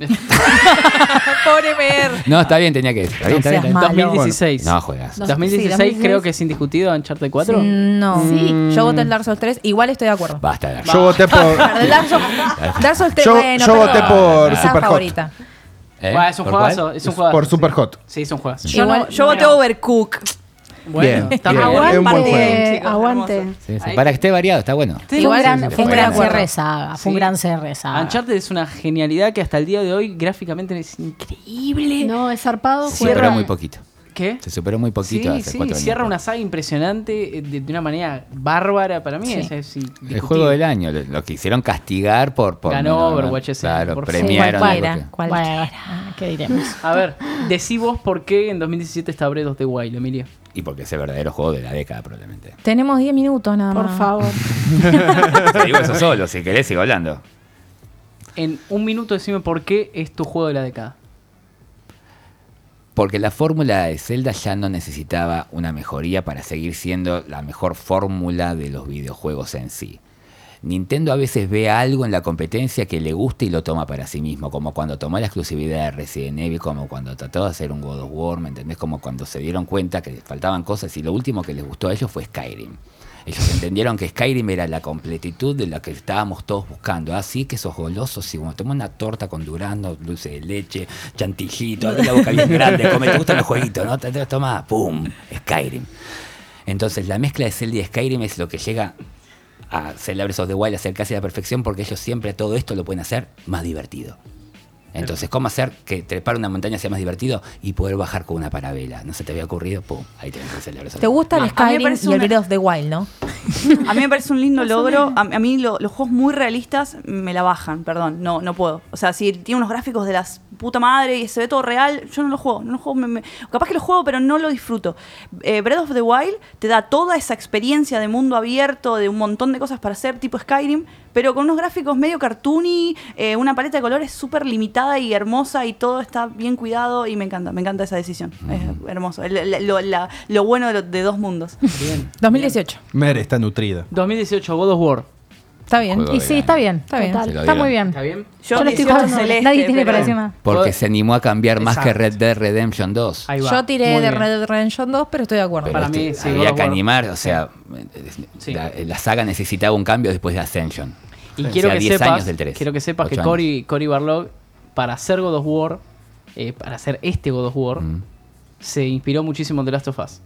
Pobre Mer. No, está bien, tenía que. Está bien, está bien. seas está bien. malo. 2016. No, juegas. No, 2016 sí, 2016. creo que es indiscutido Uncharted 4. No. Sí. Yo voté el Dark Souls 3. Igual estoy de acuerdo. Basta de Yo voté por. El Dark Souls, Dark Souls 3, Yo- bueno, yo pero voté por Superhot. favorita. ¿Eh? Bueno, es un ¿Por juegazo, es un juegazo. por Superhot. Sí, es un juegazo. Yo no- Yo voté Overcook. Bueno, Bien, está bien. bien. Es un buen Aguante. juego. chicos, aguante. hermoso. Sí, sí. Para que esté variado, está bueno. Fue un Igual- gran, fue un cierre saga. Fue un gran cierre saga. Uncharted es una genialidad que hasta el día de hoy gráficamente es increíble. No, es zarpado. Pero muy poquito. Que ¿Qué? Se superó muy poquito Sí, hace sí, cuatro años. cierra una saga impresionante eh, de, de una manera bárbara para mí. Sí. Es, es El juego del año, lo, lo quisieron castigar por... por Ganó Overwatch ese Claro, por premiaron. Cualquiera, que- cualquiera. ¿qué diremos? A ver, decí vos por qué en 2017 está Breath of the Wild, Emilio. Y porque es el verdadero juego de la década, probablemente. Tenemos 10 minutos nada Por más. favor. Te digo eso solo, si querés sigo hablando. En un minuto decime por qué es tu juego de la década. Porque la fórmula de Zelda ya no necesitaba una mejoría para seguir siendo la mejor fórmula de los videojuegos en sí. Nintendo a veces ve algo en la competencia que le gusta y lo toma para sí mismo, como cuando tomó la exclusividad de Resident Evil, como cuando trató de hacer un God of War, ¿me entendés? Como cuando se dieron cuenta que les faltaban cosas y lo último que les gustó a ellos fue Skyrim. Ellos entendieron que Skyrim era la completitud de la que estábamos todos buscando. Así que esos golosos, y bueno, toma una torta con durazno, dulce de leche, chantillito, abre la boca bien grande, come, te gustan los jueguitos, ¿no? Te, toma, ¡pum! Skyrim. Entonces la mezcla de Zelda y Skyrim es lo que llega a Breath of the Wild a ser casi la perfección porque ellos siempre todo esto lo pueden hacer más divertido. Entonces, ¿cómo hacer que trepar una montaña sea más divertido y poder bajar con una parabela? ¿No se te había ocurrido? ¡Pum! Ahí tenés Breath of ¿Te gusta el Skyrim y el una- Breath of the Wild, no? A mí me parece un lindo logro. A, a mí lo- los juegos muy realistas me la bajan, perdón. No, no puedo. O sea, si tiene unos gráficos de las puta madre y se ve todo real, yo no lo juego. No lo juego me- me- capaz que lo juego, pero no lo disfruto. Eh, Breath of the Wild te da toda esa experiencia de mundo abierto, de un montón de cosas para hacer, tipo Skyrim, pero con unos gráficos medio cartoony, eh, una paleta de colores súper limitada y hermosa y todo está bien cuidado y me encanta, me encanta esa decisión. Es hermoso. El- el- lo, la- lo bueno de, lo- de dos mundos. Bien. 2018. Mer está nutrida. 2018, God of War. Está bien. Juego Y sí, está bien. Está bien. Está muy bien. ¿Está bien? Yo, Yo lo estoy 18 jugando. celeste, Nadie tiene para nada. Porque se animó a cambiar más que. Red Dead Redemption 2. Ahí va. Yo tiré Muy de bien. Red Dead Redemption 2, pero estoy de acuerdo. Pero Para este, mí, sí, había que animar, o sea, Sí. la, la saga necesitaba un cambio después de Ascension. Y O quiero sea, que 10 sepas, años del 3. quiero que sepas que Cory, Cory Barlog, para hacer God of War, eh, para hacer este God of War, Mm. se inspiró muchísimo en The Last of Us.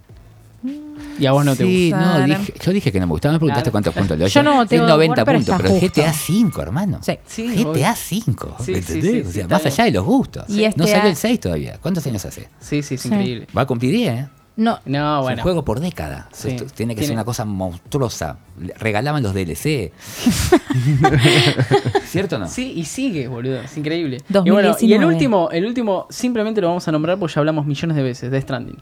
Y a vos no te Sí, gusta. no, dije- yo dije que no me gustaba. Me preguntaste Claro. cuántos puntos le doy. Yo no tengo Es 90 War, pero puntos, pero. GTA 5, hermano. Sí. Sí, GTA. 5. Sí, sí, ¿entendés? sí, o sea, más bien. allá de los gustos. Y este no salió a- el 6 todavía. ¿Cuántos años hace? Sí, sí, es Sí. increíble. Va a cumplir 10, ¿eh? No, No, Es bueno. un juego por década. Sí. Esto Tiene que Tiene- ser una cosa monstruosa. Regalaban los DLC. ¿Cierto o no? Sí, y sigue, boludo. Es increíble. Y 2019. bueno, y el último, el último, simplemente lo vamos a nombrar porque ya hablamos millones de veces de Stranding.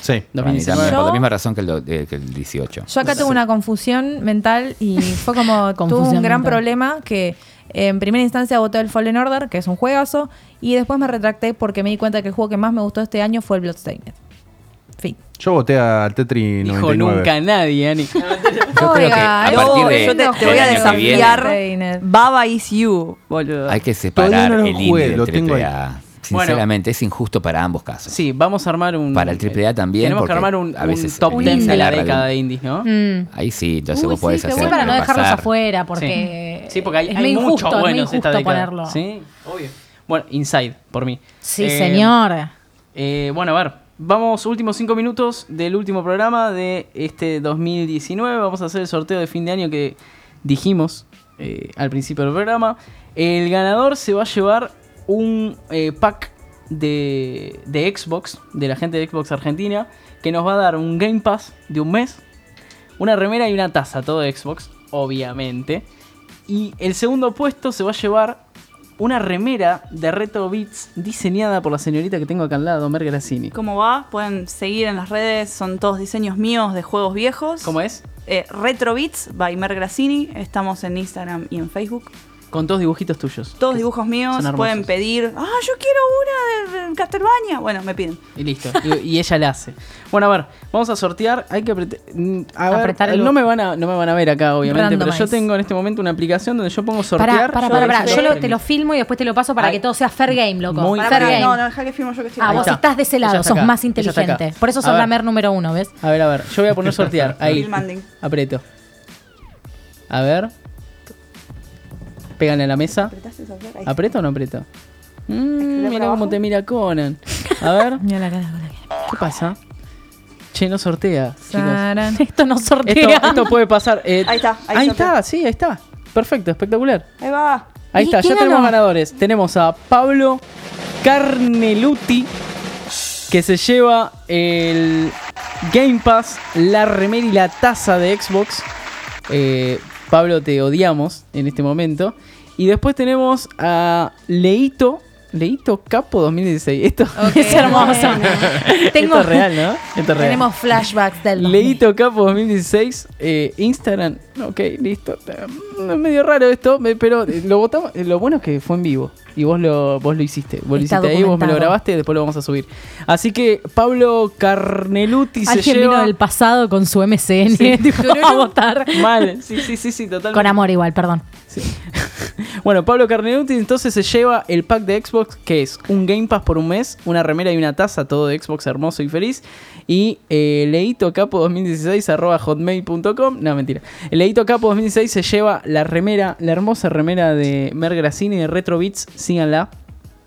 Sí. Para mí 2019. también, por la misma razón que el, do- eh, que el 18. Yo acá tuve una confusión mental y fue como tuve un gran mental. problema que en primera instancia voté el Fallen Order, que es un juegazo, y después me retracté porque me di cuenta que el juego que más me gustó este año fue el Bloodstained. Fin. Yo voté al Tetri Dijo 99. nunca nadie, Ani. Yo creo que Oiga, a no, partir de, yo te, te del voy a desafiar. Baba is you, boludo. Hay que separar no el jugué, indie del. Sinceramente, es injusto para ambos casos. Sí, vamos a armar un. Para el AAA también, Tenemos que armar un, a veces un top el 10 indie de la década de- indies, ¿no? Mm. Ahí sí, entonces Uy, vos sí, podés hacer. Sí, para no dejarlos afuera, porque Sí, porque hay, es hay injusto, es buenos esta injusto década. ponerlo. Sí, obvio. Bueno, Inside, por mí. Sí, Eh, señor. Eh, bueno, a ver, vamos, últimos cinco minutos del último programa de este 2019. Vamos a hacer el sorteo de fin de año que dijimos eh, al principio del programa. El ganador se va a llevar un eh, pack de, de Xbox, de la gente de Xbox Argentina, que nos va a dar un Game Pass de un mes, una remera y una taza, todo de Xbox, obviamente. Y el segundo puesto se va a llevar una remera de Retro Beats diseñada por la señorita que tengo acá al lado, Mer Grassini. ¿Cómo va? Pueden seguir en las redes, son todos diseños míos de juegos viejos. ¿Cómo es? Eh, Retro Beats by Mer Grassini. Estamos en Instagram y en Facebook. Con todos dibujitos tuyos. Todos dibujos míos. Pueden pedir, ah, yo quiero una de, Castlevania. Bueno, me piden. Y listo. Y, y ella la hace. Bueno, a ver, vamos a sortear. Hay que apretar. A ver, Apretar el- no me van a, no me van a ver acá, obviamente, pero yo tengo en este momento una aplicación donde yo pongo sortear. Pará, pará, pará. Yo Yo lo- sé. te lo filmo y después te lo paso para Ay. que todo sea fair game, loco. Muy fair game. no, no, deja que firmo yo que estoy Ah, Ahí vos está. estás de ese lado, sos acá. más inteligente. Por eso A sos la mer número uno, ¿ves? A ver, a ver, yo voy a poner sortear. Ahí. Aprieto. A ver. Péganle a la mesa. ¿Aprieto o no aprieto? Mm, mira cómo te mira Conan. A ver, Mira la cara ¿qué pasa? Che, no sortea, chicos. Esto no sortea. Esto, esto puede pasar. eh, Ahí está, ahí está, sí, ahí está. Perfecto, espectacular. Ahí va. Ahí ¿Y está, ya tenemos ganadores. Tenemos a Pablo Carneluti que se lleva el Game Pass, la remera y la taza de Xbox. Eh, Pablo, te odiamos en este momento. Y después tenemos a Leito. Leito Capo 2016. Esto Ok. es hermoso. Tengo- Esto es real, ¿no? Esto es real. Tenemos flashbacks del 2000. Leito Capo 2016, eh, Instagram, ok, listo. Eh, Es medio raro esto, me- pero eh, lo votamos. eh, Lo bueno es que fue en vivo y vos lo, vos lo hiciste. Vos lo Está hiciste ahí, vos me lo grabaste y después lo vamos a subir. Así que Pablo Carneluti se Alguien lleva. vino del pasado con su MCN Sí. a votar. Mal, sí, sí, sí, sí, totalmente. Con amor igual, perdón. Bueno, Pablo Carneluti entonces se lleva el pack de Xbox, que es un Game Pass por un mes, una remera y una taza, todo de Xbox hermoso y feliz. Y eh, Leito Capo 2016 arroba hotmail.com. No, mentira. El Leito Capo 2016 se lleva la remera, la hermosa remera de Mergracini de Retro Beats. Síganla.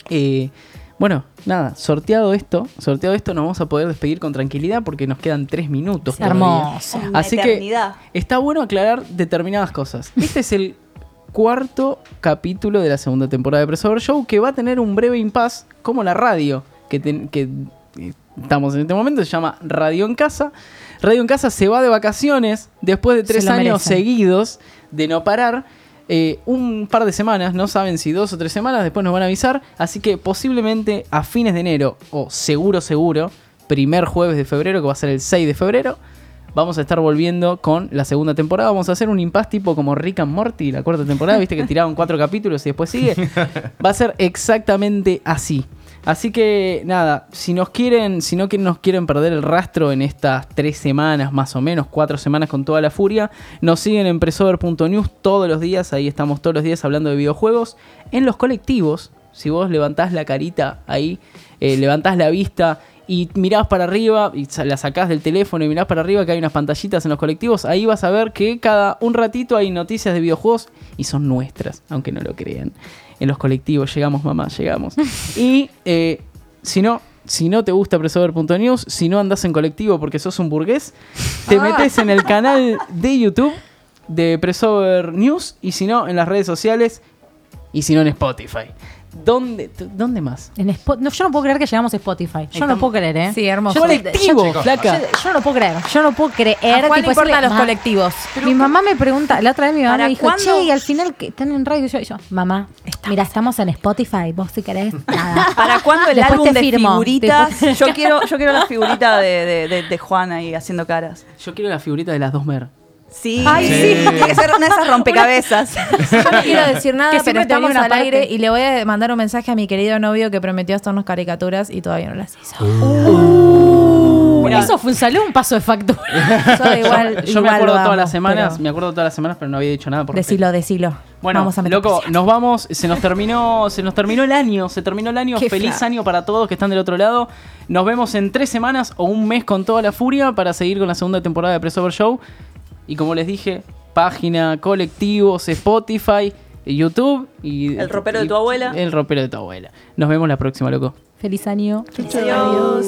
Eh, bueno, nada, sorteado esto, sorteado esto, nos vamos a poder despedir con tranquilidad porque nos quedan tres minutos. todavía. Hermoso. Una Así eternidad. que está bueno aclarar determinadas cosas. Este es el cuarto capítulo de la segunda temporada de Presover Show que va a tener un breve impasse como la radio que, ten- que, eh, estamos en este momento, se llama Radio en Casa. Radio en Casa se va de vacaciones después de tres años seguidos de no parar. eh, un par de semanas, no saben si dos o tres semanas, después nos van a avisar. Así que posiblemente a fines de enero, o seguro, seguro, primer jueves de febrero, que va a ser el 6 de febrero, vamos a estar volviendo con la segunda temporada. Vamos a hacer un impasse tipo como Rick and Morty, la cuarta temporada, viste que tiraban cuatro capítulos y después sigue. Va a ser exactamente así. Así que nada, si nos quieren, si no nos quieren perder el rastro en estas tres semanas, más o menos, cuatro semanas con toda la furia, nos siguen en presover.news todos los días, ahí estamos todos los días hablando de videojuegos. En los colectivos, si vos levantás la carita ahí, eh, levantás la vista y mirás para arriba y la sacás del teléfono y mirás para arriba que hay unas pantallitas en los colectivos, ahí vas a ver que cada un ratito hay noticias de videojuegos y son nuestras, aunque no lo crean. En los colectivos llegamos, mamá, llegamos. y eh, si no, si no te gusta Presover.news, si no andás en colectivo porque sos un burgués, te metes en el canal de YouTube de Presover News y si no, en las redes sociales y si no, en Spotify. ¿Dónde, ¿dónde más? En no, yo no puedo creer que llegamos a Spotify. Yo no puedo creer, ¿eh? Sí, hermoso. Yo, Colectivo, yo- flaca. yo- yo no lo puedo creer. Yo no puedo creer. ¿A cuál tipo, decirle, los "Ma- colectivos? mi mamá me pregunta, la otra vez mi mamá ¿Para me dijo, cuándo? che, y al final que están en radio. Y yo, y mira, estamos en Spotify. Vos si querés, nada. ¿Para cuándo el Después álbum de firmo. figuritas? Después- Yo quiero, yo quiero la figurita de, de, de- de Juan ahí haciendo caras. Yo quiero la figurita de las dos mer. Sí, Ay, sí. Tiene que ser una de esas rompecabezas. Yo no quiero decir nada, Que pero siempre estamos una al parte. aire y le voy a mandar un mensaje a mi querido novio que prometió hacernos caricaturas y todavía no las hizo. Mirá. Eso fue un saludo, un paso de factura. Yo igual, Yo me igual acuerdo lo todas amo, las semanas, pero me acuerdo todas las semanas, pero no había dicho nada por respeto. Decilo, decilo. Bueno, Vamos a loco, presión. nos vamos, se nos terminó, se nos terminó el año, se terminó el año, Qué feliz año para todos que están del otro lado. Nos vemos en tres semanas o un mes con toda la furia para seguir con la segunda temporada de Pressover Show. Y como les dije, página, colectivos, Spotify, YouTube y El ropero de tu abuela. El ropero de tu abuela. Nos vemos la próxima, loco. Feliz año. Adiós.